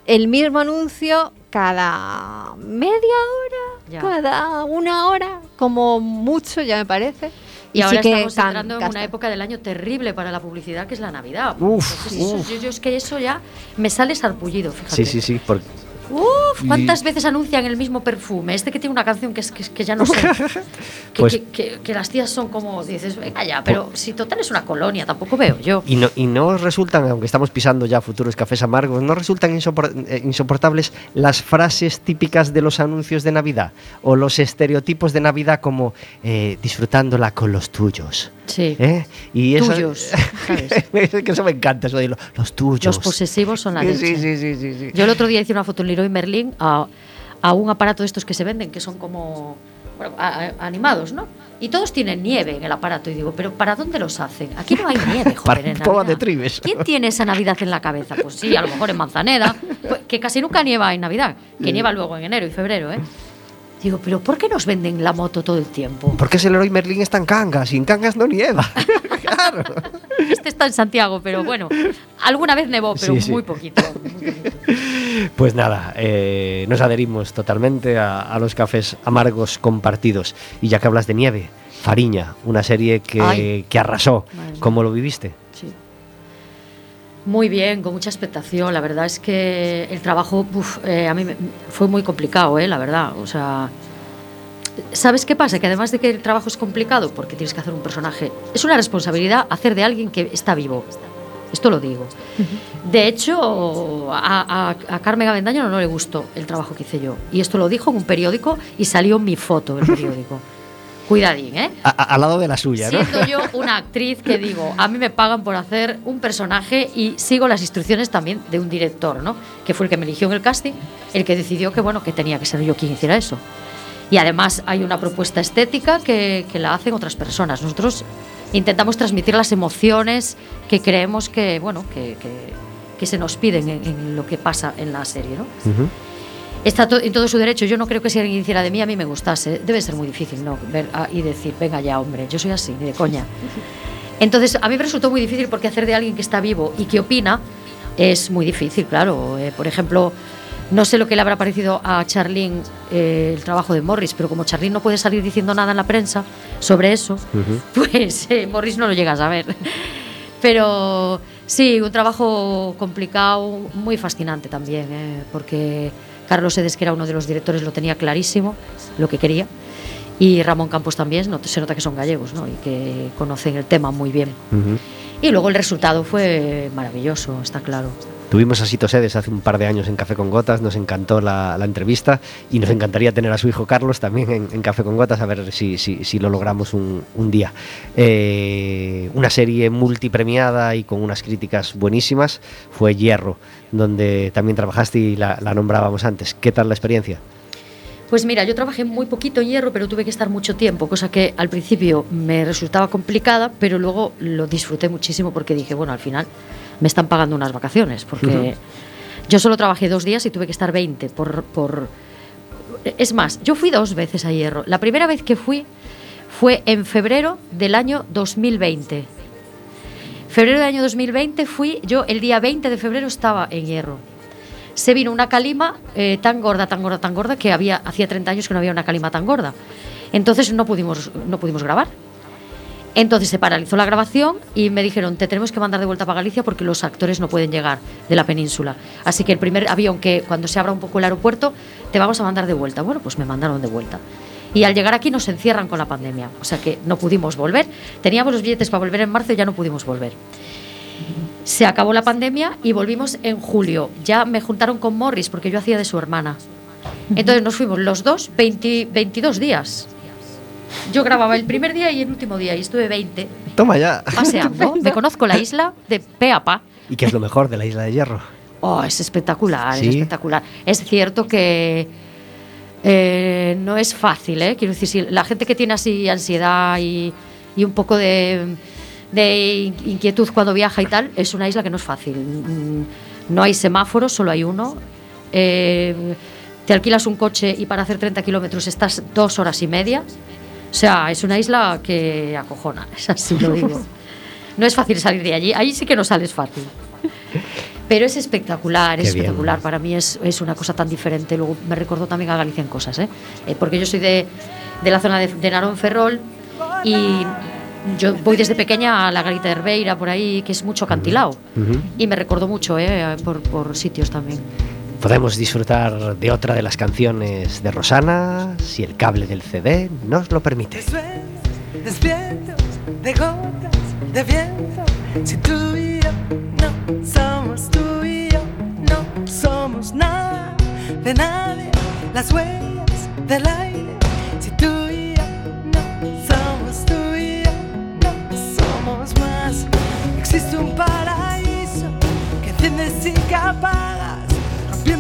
el mismo anuncio cada media hora, Ya. cada una hora, como mucho ya me parece. Y, ahora sí que estamos can- entrando en gasta. una época del año terrible para la publicidad, que es la Navidad. Uf, Entonces, eso- uf. yo, yo es que eso ya me sale sarpullido, fíjate. Sí, sí, sí. porque- Uf, ¿cuántas Y- veces anuncian el mismo perfume? Este que tiene una canción que, es, que, que ya no sé. que, Pues- que- las tías son como, dices, venga ya, pero si total es una colonia, tampoco veo yo. Y no, y no resultan, aunque estamos pisando ya futuros cafés amargos, no resultan insopor- eh, insoportables las frases típicas de los anuncios de Navidad o los estereotipos de Navidad como eh, disfrutándola con los tuyos. Sí. ¿eh? Y eso, Tuyos, que eso me encanta, eso de lo- los tuyos. Los posesivos son la leche. sí, sí, sí, sí. Yo el otro día hice una foto en Leroy Merlin a, a un aparato de estos que se venden, que son como animados, ¿no? Y todos tienen nieve en el aparato. Y digo, ¿pero para dónde los hacen? Aquí no hay nieve, joder, en Navidad. de tribes. ¿Quién tiene esa Navidad en la cabeza? Pues sí, a lo mejor en Manzaneda, pues, que casi nunca nieva en Navidad, que nieva luego en enero y febrero, ¿eh? Digo, ¿pero por qué nos venden la moto todo el tiempo? Porque es el Leroy Merlin está en Cangas y en Cangas no nieva. claro. Este está en Santiago, pero bueno, alguna vez nevó, pero Muy, poquito, Pues nada, eh, nos adherimos totalmente a, los cafés amargos compartidos. Y ya que hablas de nieve, Fariña, una serie que, que arrasó. ¿Cómo lo viviste? Muy bien, con mucha expectación. La verdad es que el trabajo eh, a mí fue muy complicado, eh, la verdad. O sea, ¿sabes qué pasa? Que además de que el trabajo es complicado, porque tienes que hacer un personaje, es una responsabilidad hacer de alguien que está vivo. Esto lo digo. De hecho, a, Carmen Avendaño no le gustó el trabajo que hice yo. Y esto lo dijo en un periódico y salió mi foto del periódico. Cuidadín, ¿eh? al lado de la suya, ¿no? Siendo yo una actriz que digo, a mí me pagan por hacer un personaje y sigo las instrucciones también de un director, ¿no? Que fue el que me eligió en el casting, el que decidió que, bueno, que tenía que ser yo quien hiciera eso. Y además hay una propuesta estética que, que la hacen otras personas. Nosotros intentamos transmitir las emociones que creemos que, bueno, que, que, se nos piden en, lo que pasa en la serie, ¿no? Está en todo su derecho. Yo no creo que si alguien hiciera de mí, a mí me gustase. Debe ser muy difícil, ¿no? Ver y decir, venga ya, hombre, yo soy así, ni de coña. Entonces, a mí me resultó muy difícil porque hacer de alguien que está vivo y que opina es muy difícil, claro. Eh, por ejemplo, no sé lo que le habrá parecido a Charlene eh, el trabajo de Morris, pero como Charlene no puede salir diciendo nada en la prensa sobre eso, pues eh, Morris no lo llega a saber. Pero sí, un trabajo complicado, muy fascinante también, porque Carlos Edes, que era uno de los directores, lo tenía clarísimo, lo que quería. Y Ramón Campos también, no, se nota que son gallegos ¿no? y que conocen el tema muy bien. Y luego el resultado fue maravilloso, está claro. Tuvimos a Sito Sedes hace un par de años en Café con Gotas, nos encantó la, entrevista y nos encantaría tener a su hijo Carlos también en, Café con Gotas, a ver si, si, lo logramos un, día. Eh, una serie multipremiada y con unas críticas buenísimas fue Hierro, donde también trabajaste y la, nombrábamos antes. ¿Qué tal la experiencia? Pues mira, yo trabajé muy poquito en hierro, pero tuve que estar mucho tiempo, cosa que al principio me resultaba complicada, pero luego lo disfruté muchísimo porque dije, bueno, al final me están pagando unas vacaciones, porque yo solo trabajé dos días y tuve que estar 20 por, por... Es más, yo fui dos veces a Hierro. La primera vez que fui fue en febrero del año 2020. Febrero del año 2020 fui, yo el día 20 de febrero estaba en Hierro. Se vino una calima eh, tan gorda, tan gorda, tan gorda, que había, hacía 30 años que no había una calima tan gorda. Entonces no pudimos, no pudimos grabar. Entonces se paralizó la grabación y me dijeron, te tenemos que mandar de vuelta para Galicia porque los actores no pueden llegar de la península. Así que el primer avión que cuando se abra un poco el aeropuerto, te vamos a mandar de vuelta. Bueno, pues me mandaron de vuelta. Y al llegar aquí nos encierran con la pandemia. O sea que no pudimos volver. Teníamos los billetes para volver en marzo y ya no pudimos volver. Se acabó la pandemia y volvimos en julio. Ya me juntaron con Morris porque yo hacía de su hermana. Entonces nos fuimos los dos 22 días. Yo grababa el primer día y el último día y estuve 20. Toma ya. Paseando. Me conozco la isla de pe a pa. ¿Y qué es lo mejor de la isla de Hierro? Oh, es espectacular, es espectacular. Es cierto que eh, no es fácil, ¿eh? Quiero decir, si la gente que tiene así ansiedad y, y un poco de, de, inquietud cuando viaja y tal, es una isla que no es fácil. Mm, no hay semáforos, solo hay uno. Eh, te alquilas un coche y para hacer 30 kilómetros estás dos horas y media. O sea, es una isla que acojona, es así lo digo. No es fácil salir de allí, ahí sí que no sales fácil. Pero es espectacular, es espectacular. Para mí es, es, una cosa tan diferente. Luego me recordó también a Galicia en cosas, ¿eh? eh porque yo soy de, de la zona de, de, Narón Ferrol y yo voy desde pequeña a la Garita de Herbeira, por ahí, que es mucho acantilado. Y me recordó mucho, ¿eh? por, por sitios también podemos disfrutar de otra de las canciones de Rosana si el cable del CD nos lo permite. Despierto de gotas de viento, si tú y yo no somos tú y yo, no somos nada de nadie, las huellas del aire, si tú y yo no somos tú y yo, no somos más, existe un paraíso que enciendes y que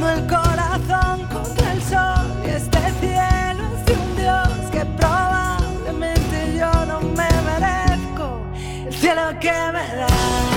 el corazón contra el sol y este cielo es de un Dios que probablemente yo no me merezco, el cielo que me da.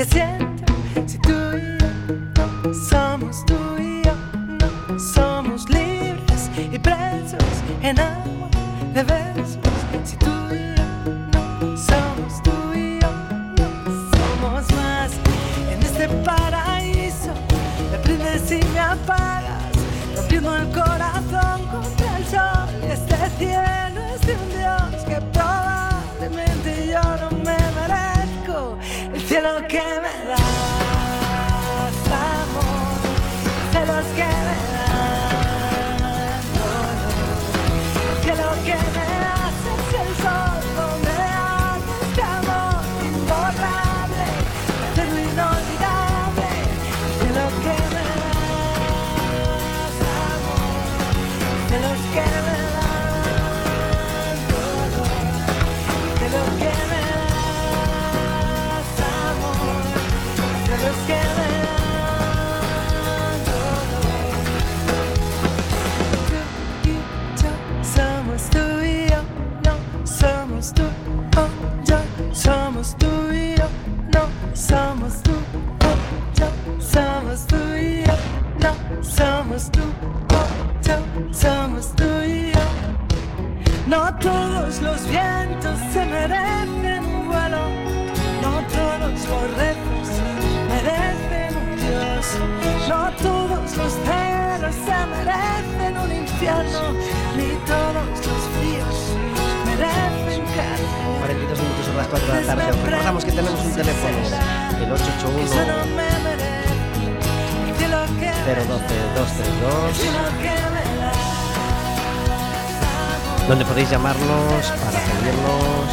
Que siento, si tú y yo somos tú y yo, no somos libres y presos en agua de besos. Si tú y yo no somos tú y yo, no somos más en este paraíso. Me prendes y me apagas, rompiendo el corazón la tarde. Os recordamos que tenemos un teléfono, el 881 Eso no me merece, que lo que 012 232 que lo que me das, amor. donde podéis llamarnos para pedirnos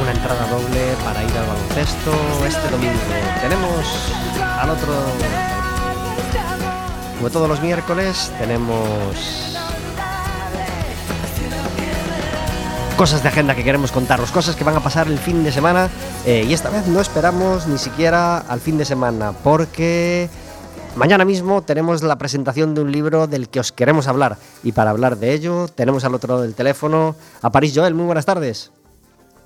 una entrada doble para ir al baloncesto este domingo. Tenemos al otro, como todos los miércoles, tenemos cosas de agenda que queremos contaros, cosas que van a pasar el fin de semana eh, y esta vez no esperamos ni siquiera al fin de semana porque mañana mismo tenemos la presentación de un libro del que os queremos hablar y para hablar de ello tenemos al otro lado del teléfono a París Joel, muy buenas tardes.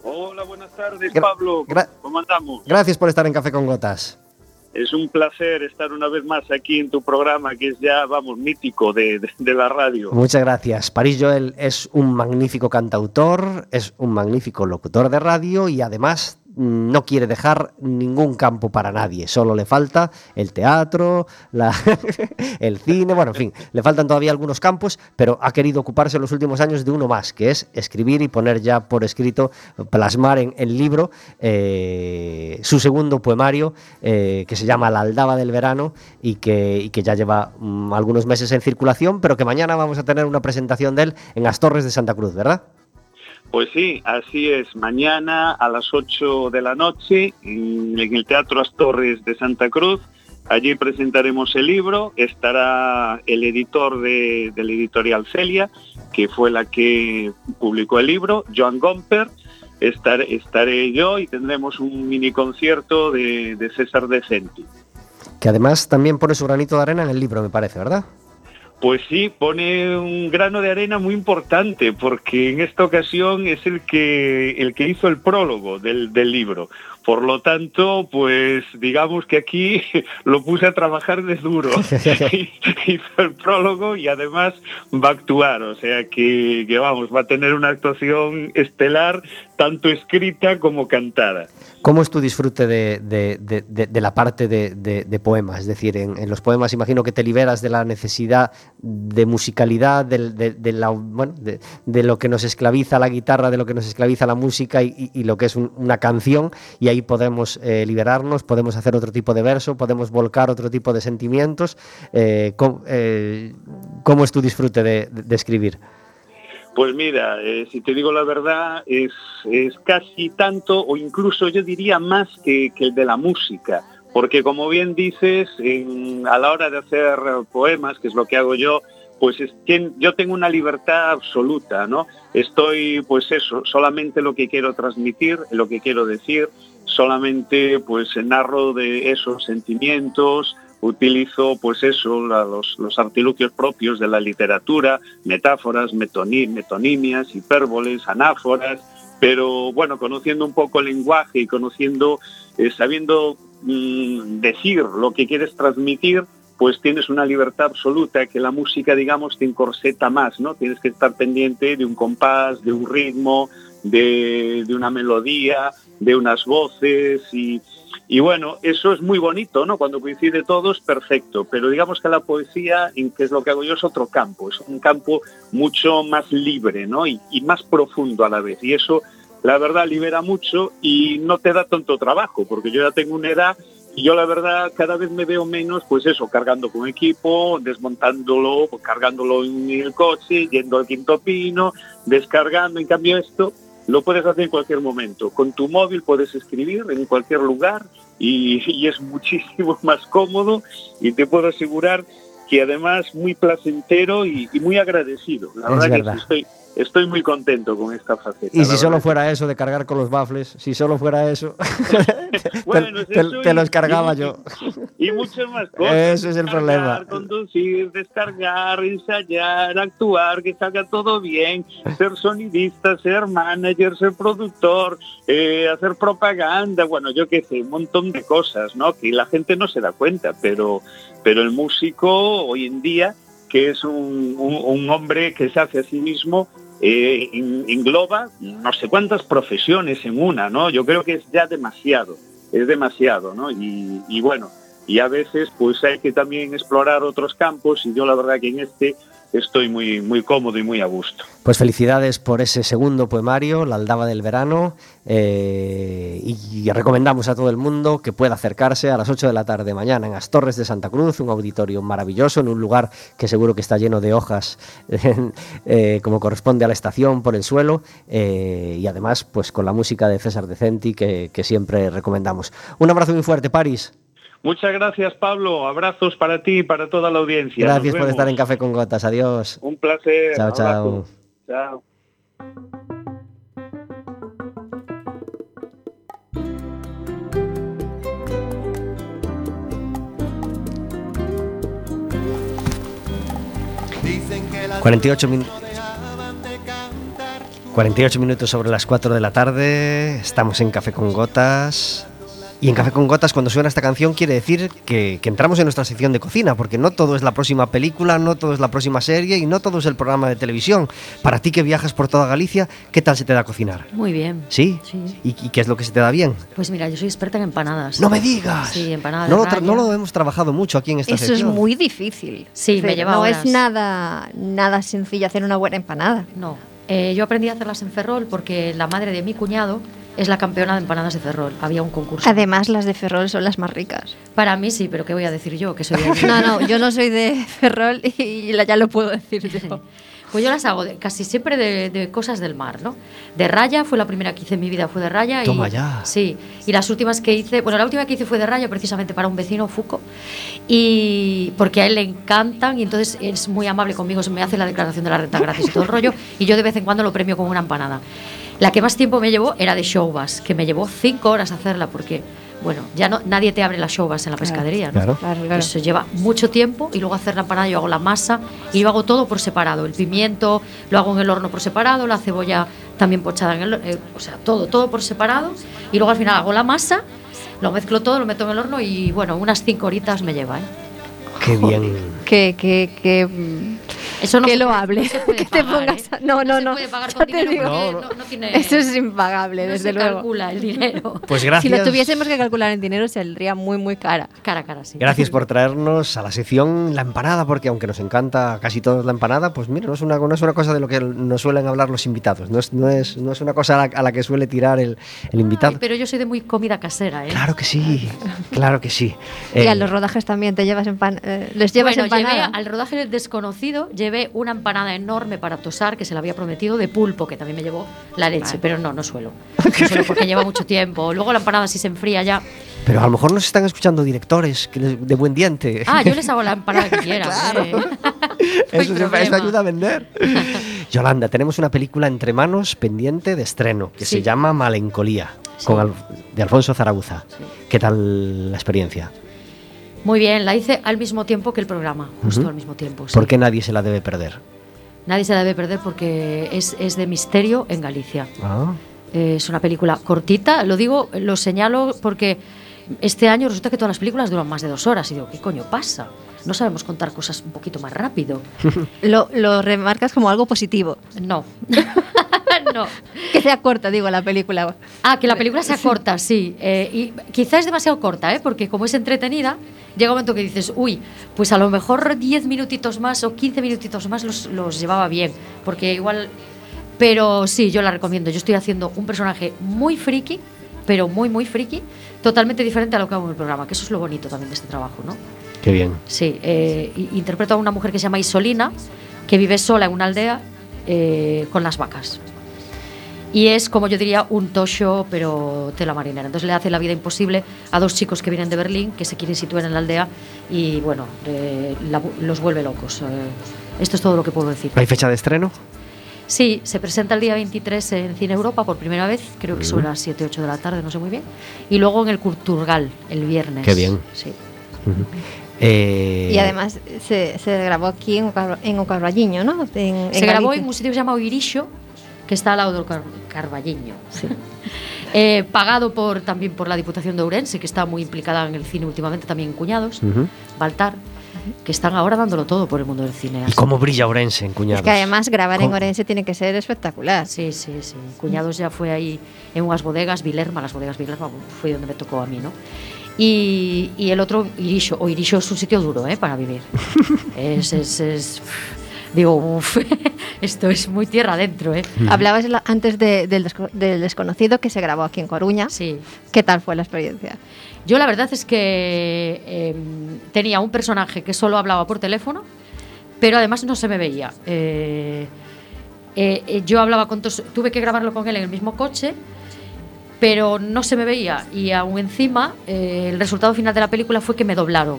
Hola, buenas tardes, Pablo. gra- ¿Cómo andamos? Gracias por estar en Café con Gotas. Es un placer estar una vez más aquí en tu programa, que es ya, vamos, mítico de, la radio. Muchas gracias. París Joel es un magnífico cantautor, es un magnífico locutor de radio y además no quiere dejar ningún campo para nadie. Solo le falta el teatro, la- el cine, bueno, en fin, le faltan todavía algunos campos, pero ha querido ocuparse en los últimos años de uno más, que es escribir y poner ya por escrito, plasmar en el libro eh, su segundo poemario, eh, que se llama La aldaba del verano y que, y que ya lleva mm, algunos meses en circulación, pero que mañana vamos a tener una presentación de él en las Torres de Santa Cruz, ¿verdad? Pues sí, así es. Mañana a las 8 de la noche en en el Teatro Astorres de Santa Cruz. Allí presentaremos el libro. Estará el editor de, del editorial Celia, que fue la que publicó el libro, Joan Gomper. Estar- estaré yo y tendremos un mini concierto de, de César Decenti. Que además también pone su granito de arena en el libro, me parece, ¿verdad? Pues sí, pone un grano de arena muy importante, porque en esta ocasión es el que, el que hizo el prólogo del, del libro. Por lo tanto, pues digamos que aquí lo puse a trabajar de duro. hizo el prólogo y además va a actuar, o sea que, que vamos, va a tener una actuación estelar, tanto escrita como cantada. ¿Cómo es tu disfrute de, de- de- de- de la parte de, poemas? Es decir, en, en los poemas imagino que te liberas de la necesidad de musicalidad, de, de la- bueno, de, de lo que nos esclaviza la guitarra, de lo que nos esclaviza la música y, y- y lo que es un- una canción, y ahí podemos eh, liberarnos, podemos hacer otro tipo de verso, podemos volcar otro tipo de sentimientos. Eh, ¿cómo, eh, es tu disfrute de- escribir? Pues mira, eh, si te digo la verdad, es, es casi tanto o incluso yo diría más que, que el de la música, porque como bien dices, en- a la hora de hacer poemas, que es lo que hago yo, pues es, yo tengo una libertad absoluta, ¿no? Estoy, pues eso, solamente lo que quiero transmitir, lo que quiero decir, solamente pues narro de esos sentimientos, utilizo pues eso, los, los, propios de la literatura, metáforas, metonimias, hipérboles, anáforas, pero bueno, conociendo un poco el lenguaje y conociendo, eh, sabiendo mm, decir lo que quieres transmitir, pues tienes una libertad absoluta que la música, digamos, te encorseta más, ¿no? Tienes que estar pendiente de un compás, de un ritmo, de, una melodía, de unas voces y, bueno, eso es muy bonito, ¿no? Cuando coincide todo es perfecto, pero digamos que la poesía, que es lo que hago yo, es otro campo, es un campo mucho más libre, ¿no? Y, y más profundo a la vez. Y eso, la verdad, libera mucho y no te da tanto trabajo, porque yo ya tengo una edad y yo la verdad cada vez me veo menos, pues eso, cargando con equipo, desmontándolo, cargándolo en el coche, yendo al quinto pino, descargando. En cambio esto lo puedes hacer en cualquier momento. Con tu móvil puedes escribir en cualquier lugar y, es muchísimo más cómodo y te puedo asegurar que además muy placentero y, muy agradecido. La verdad, que estoy, estoy muy contento con esta faceta. Y si solo fuera eso de cargar con los baffles, si solo fuera eso, te, los cargaba yo. Y muchas más cosas. Ese es el problema. Conducir, descargar, ensayar, actuar, que salga todo bien, ser sonidista, ser manager, ser productor, eh, hacer propaganda, bueno, yo qué sé, un montón de cosas, ¿no? Que la gente no se da cuenta, pero, pero el músico hoy en día que es un, un, hombre que se hace a sí mismo eh, engloba no sé cuántas profesiones en una, ¿no? Yo creo que es ya demasiado, es demasiado, ¿no? Y, y bueno, y a veces pues hay que también explorar otros campos y yo la verdad que en este estoy muy, muy cómodo y muy a gusto. Pues felicidades por ese segundo poemario, La Aldaba del Verano, eh, y recomendamos a todo el mundo que pueda acercarse a las 8 de la tarde mañana en Astorres de Santa Cruz, un auditorio maravilloso, en un lugar que seguro que está lleno de hojas, eh, como corresponde a la estación, por el suelo, eh, y además pues con la música de César Decenti que, que siempre recomendamos. Un abrazo muy fuerte, París. Muchas gracias, Pablo. Abrazos para ti y para toda la audiencia. Gracias por estar en Café con Gotas. Adiós. Un placer. Chao, chao. Chao. ...48 48 minutos sobre las 4 de la tarde... ...estamos en Café con Gotas... Y en Café con Gotas, cuando suena esta canción, quiere decir que, entramos en nuestra sección de cocina, porque no todo es la próxima película, no todo es la próxima serie y no todo es el programa de televisión. Para ti que viajas por toda Galicia, ¿qué tal se te da cocinar? Muy bien. ¿Sí? Sí. ¿Y, qué es lo que se te da bien? Pues mira, yo soy experta en empanadas. ¡No me digas! Sí, empanadas. No, lo, no lo hemos trabajado mucho aquí en esta Eso sección. es muy difícil. Sí, me lleva No horas. es nada, nada sencillo hacer una buena empanada. No. Eh, yo aprendí a hacerlas en Ferrol porque la madre de mi cuñado es la campeona de empanadas de Ferrol. Había un concurso. Además, las de Ferrol son las más ricas. Para mí sí, pero ¿qué voy a decir yo? Que soy de. No, no, yo no soy de Ferrol y la- ya lo puedo decir yo. Pues yo las hago de- casi siempre de, de cosas del mar, ¿no? De raya, fue la primera que hice en mi vida, fue de raya. Toma y, ya. Sí, y las últimas que hice, bueno, la última que hice fue de raya precisamente para un vecino, Fuco, y porque a él le encantan y entonces es muy amable conmigo, se me hace la declaración de la renta gratis y todo el rollo, y yo de vez en cuando lo premio con una empanada. La que más tiempo me llevó era de showbas, que me llevó cinco horas hacerla porque, bueno, ya no, nadie te abre las showbas en la pescadería, ¿no? Claro. Claro. Eso lleva mucho tiempo y luego hacer la empanada yo hago la masa y yo hago todo por separado. El pimiento lo hago en el horno por separado, la cebolla también pochada en el eh, o sea, todo, todo por separado y luego al final hago la masa, lo mezclo todo, lo meto en el horno y bueno, unas cinco horitas me lleva, ¿eh? Qué bien. Que, que, que, mm, Eso no que se lo hable. no se puede que te pongas ¿eh? a- No, no, se no. puede pagar con te dinero digo. porque No, no, no tiene, Eso es impagable, no desde se luego. calcula el dinero. Pues Si gracias. lo tuviésemos que calcular en dinero, saldría muy, muy cara. Cara a cara, sí. Gracias por traernos a la sección la empanada, porque aunque nos encanta casi todos la empanada, pues mira, no es una, no es una cosa de lo que nos suelen hablar los invitados, no es, no es, no es una cosa a la, a la que suele tirar el, el invitado. Ay, pero yo soy de muy comida casera, ¿eh? Claro que sí, claro que sí. y Eh, a los rodajes también te llevas empan eh, les llevas bueno, llevé empanada. al rodaje del desconocido, llevé una empanada enorme para tosar que se la había prometido de pulpo, que también me llevó la leche, pero no, no suelo. No suelo porque lleva mucho tiempo. Luego la empanada si se enfría ya Pero a lo mejor nos están escuchando directores que les- de buen diente. Ah, yo les hago la empanada que quieran. Claro. eh. Eso, siempre- ayuda a vender. Yolanda, tenemos una película entre manos pendiente de estreno que se llama Malencolía, Sí. con Al- de Alfonso Zaragoza. ¿Qué tal la experiencia? Muy bien, la hice al mismo tiempo que el programa, justo Ujú. al mismo tiempo. sí. ¿Por qué nadie se la debe perder? Nadie se la debe perder porque es, es de misterio en Galicia. Ah, Eh, es una película cortita, lo digo, lo señalo porque este año resulta que todas las películas duran más de dos horas. Y digo, ¿qué coño pasa? No sabemos contar cosas un poquito más rápido. Lo, lo remarcas como algo positivo. No. no. Que sea corta, digo, la película. Ah, que la película sea corta, sí. Eh, y quizá es demasiado corta, ¿eh? porque como es entretenida, llega un momento que dices, uy, pues a lo mejor 10 minutitos más o 15 minutitos más los, los llevaba bien. Porque igual. Pero sí, yo la recomiendo. Yo estoy haciendo un personaje muy friki, pero muy, muy friki, totalmente diferente a lo que hago en el programa, que eso es lo bonito también de este trabajo, ¿no? qué bien. Sí, eh, interpreto a una mujer que se llama Isolina, que vive sola en una aldea eh, con las vacas. Y es, como yo diría, un tosho, pero tela marinera. Entonces le hace la vida imposible a dos chicos que vienen de Berlín, que se quieren situar en la aldea, y bueno, eh, la- los vuelve locos. Eh, esto es todo lo que puedo decir. ¿Hay fecha de estreno? Sí, se presenta el día 23 en Cine Europa por primera vez, creo que son las 7, 8 de la tarde, no sé muy bien. Y luego en el Culturgal, el viernes. Qué bien. Sí. Eh, Y además se, se grabó aquí en, Ocar- en Ocarballiño, ¿no? En- Se en grabó Galicia. en un sitio que se llama Oirisho, que está al lado del Car Carballiño. Eh, pagado por, también por la Diputación de Ourense, que está muy implicada en el cine últimamente, también en Cuñados. Baltar, que están ahora dándolo todo por el mundo del cine. ¿Y cómo brilla Orense en Cuñados? Es que además grabar en. Orense tiene que ser espectacular. Sí, sí, sí. Cuñados ya fue ahí en unas bodegas, Vilerma, las bodegas Vilerma, fue donde me tocó a mí, ¿no? Y, y el otro, Irisho. O Irisho es un sitio duro, ¿eh? Para vivir. es, es, es- digo, uf, esto es muy tierra adentro, ¿eh? Hablabas la- antes de- del, desco- del desconocido que se grabó aquí en Coruña. Sí. ¿Qué tal fue la experiencia? Yo la verdad es que em, tenía un personaje que solo hablaba por teléfono, pero además no se me veía. Eh, eh, eh, yo hablaba con todos, tuve que grabarlo con él en el mismo coche, pero no se me veía. Y aún encima, eh, el resultado final de la película fue que me doblaron.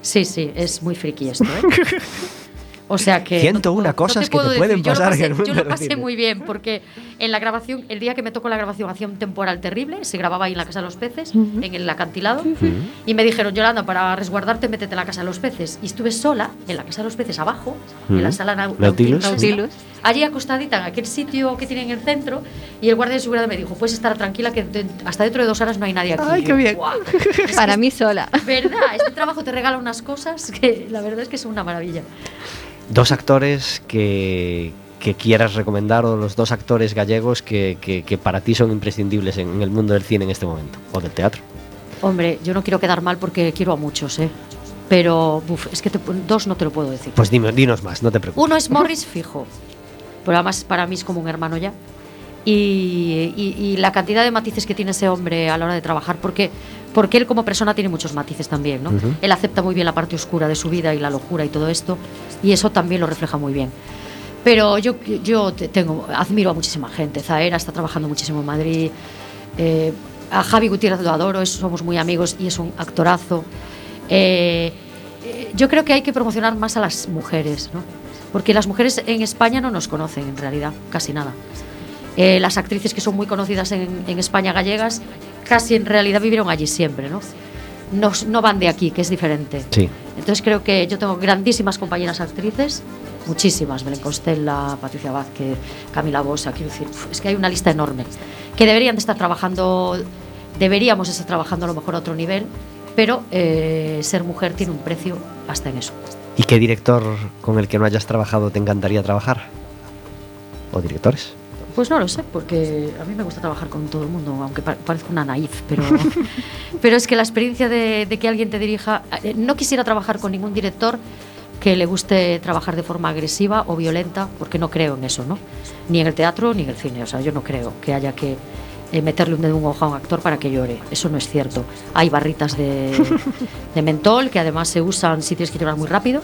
Sí, sí, es muy friki esto, ¿eh? O sea que. 101 cosas que te puedo pueden Yo lo pasar en pasé- el mundo Yo lo pasé muy bien porque en la grabación, el día que me tocó la grabación, hacía un temporal terrible. Se grababa ahí en la Casa de los Peces, en el acantilado. Y me dijeron, Yolanda, para resguardarte, métete en la Casa de los Peces. Y estuve sola en la Casa de los Peces, abajo, en la sala Nau- Nautilus. Nautilus. Allí acostadita en aquel sitio que tienen en el centro. Y el guardia de seguridad me dijo, puedes estar tranquila que hasta dentro de dos horas no hay nadie aquí. Ay, qué yo, bien. Para mí sola. ¿Verdad? Este trabajo te regala unas cosas que la verdad es que son una maravilla. Dos actores que, que quieras recomendar o los dos actores gallegos que, que- que para ti son imprescindibles en, en el mundo del cine en este momento o del teatro. Hombre, yo no quiero quedar mal porque quiero a muchos, ¿eh? Pero uf, es que te- dos no te lo puedo decir. Pues dime, dinos más, no te preocupes. Uno es Morris fijo, pero además para mí es como un hermano ya. Y, y- y la cantidad de matices que tiene ese hombre a la hora de trabajar, porque, porque él como persona tiene muchos matices también, ¿no? Ujú. Él acepta muy bien la parte oscura de su vida y la locura y todo esto, y eso también lo refleja muy bien. Pero yo, yo te- tengo, admiro a muchísima gente. Zaera está trabajando muchísimo en Madrid. eh, a Javi Gutiérrez lo adoro, es- somos muy amigos y es un actorazo. Eh, yo creo que hay que promocionar más a las mujeres, ¿no? Porque las mujeres en España no nos conocen en realidad, casi nada. Eh, las actrices que son muy conocidas en, en España gallegas, casi en realidad vivieron allí siempre, ¿no? No, no van de aquí, que es diferente. Sí. Entonces creo que yo tengo grandísimas compañeras actrices, muchísimas, Belén Costella, Patricia Vázquez, Camila Bosa, quiero decir, es que hay una lista enorme, que deberían de estar trabajando, deberíamos estar trabajando a lo mejor a otro nivel, pero eh, ser mujer tiene un precio hasta en eso. ¿Y qué director con el que no hayas trabajado te encantaría trabajar? ¿O directores? Pues no lo sé, porque a mí me gusta trabajar con todo el mundo, aunque pa- parezca una naif, pero, pero es que la experiencia de, de que alguien te dirija, eh, no quisiera trabajar con ningún director que le guste trabajar de forma agresiva o violenta, porque no creo en eso, ¿no? Ni en el teatro ni en el cine, o sea, yo no creo que haya que eh, meterle un dedo en un ojo a un actor para que llore, eso no es cierto. Hay barritas de, de mentol que además se usan si tienes que llorar muy rápido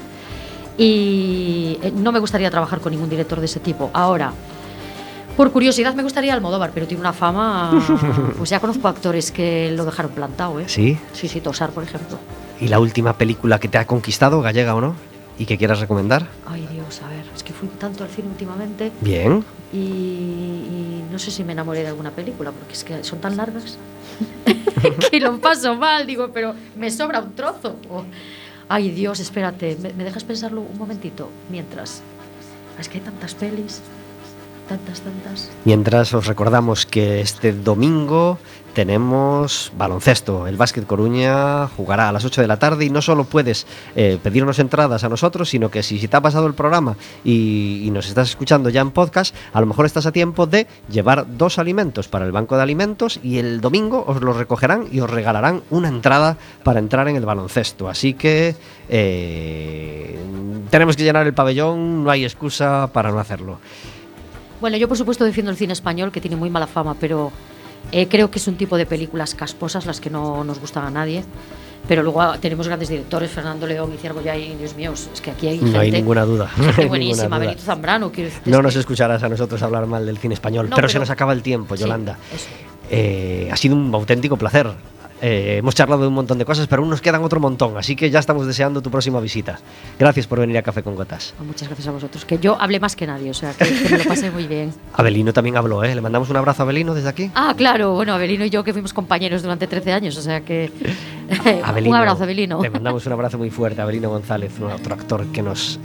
y eh, no me gustaría trabajar con ningún director de ese tipo. Ahora, Por curiosidad me gustaría Almodóvar, pero tiene una fama. Pues ya conozco actores que lo dejaron plantado, ¿eh? ¿Sí? Sí, sí, Tosar, por ejemplo. ¿Y la última película que te ha conquistado, gallega o no? ¿Y que quieras recomendar? Ay, Dios, a ver, es que fui tanto al cine últimamente Bien. y, y no sé si me enamoré de alguna película, porque es que son tan largas que lo paso mal, digo, pero me sobra un trozo. O- Ay, Dios, espérate, ¿me, me dejas pensarlo un momentito? Mientras. Es que hay tantas pelis, tantas, tantas. Mientras os recordamos que este domingo tenemos baloncesto. El Básquet Coruña jugará a las 8 de la tarde y no solo puedes eh, pedirnos entradas a nosotros, sino que si, te ha pasado el programa y, y nos estás escuchando ya en podcast, a lo mejor estás a tiempo de llevar dos alimentos para el banco de alimentos y el domingo os los recogerán y os regalarán una entrada para entrar en el baloncesto. Así que eh, tenemos que llenar el pabellón, no hay excusa para no hacerlo. Bueno, yo por supuesto defiendo el cine español, que tiene muy mala fama, pero eh, creo que es un tipo de películas casposas las que no nos gustan a nadie. Pero luego ah, tenemos grandes directores, Fernando León y Ciervo Yay, Dios mío, es que aquí hay No hay gente- ninguna duda. gente buenísima, duda. Benito Zambrano, quiero No nos escucharás a nosotros hablar mal del cine español, No, pero, se nos acaba el tiempo, Sí, Yolanda. eso. Eh, ha sido un auténtico placer. Eh, hemos charlado de un montón de cosas, pero aún nos quedan otro montón, así que ya estamos deseando tu próxima visita. Gracias por venir a Café con Gotas. Ah, Muchas gracias a vosotros, que yo hablé más que nadie, o sea, que, que me lo pasé muy bien. Abelino también habló, ¿eh? Le mandamos un abrazo a Abelino desde aquí. Ah, claro, bueno, Abelino y yo que fuimos compañeros durante 13 años, o sea que... Abelino, un abrazo, Abelino. Te mandamos un abrazo muy fuerte, Abelino González, un otro actor que nos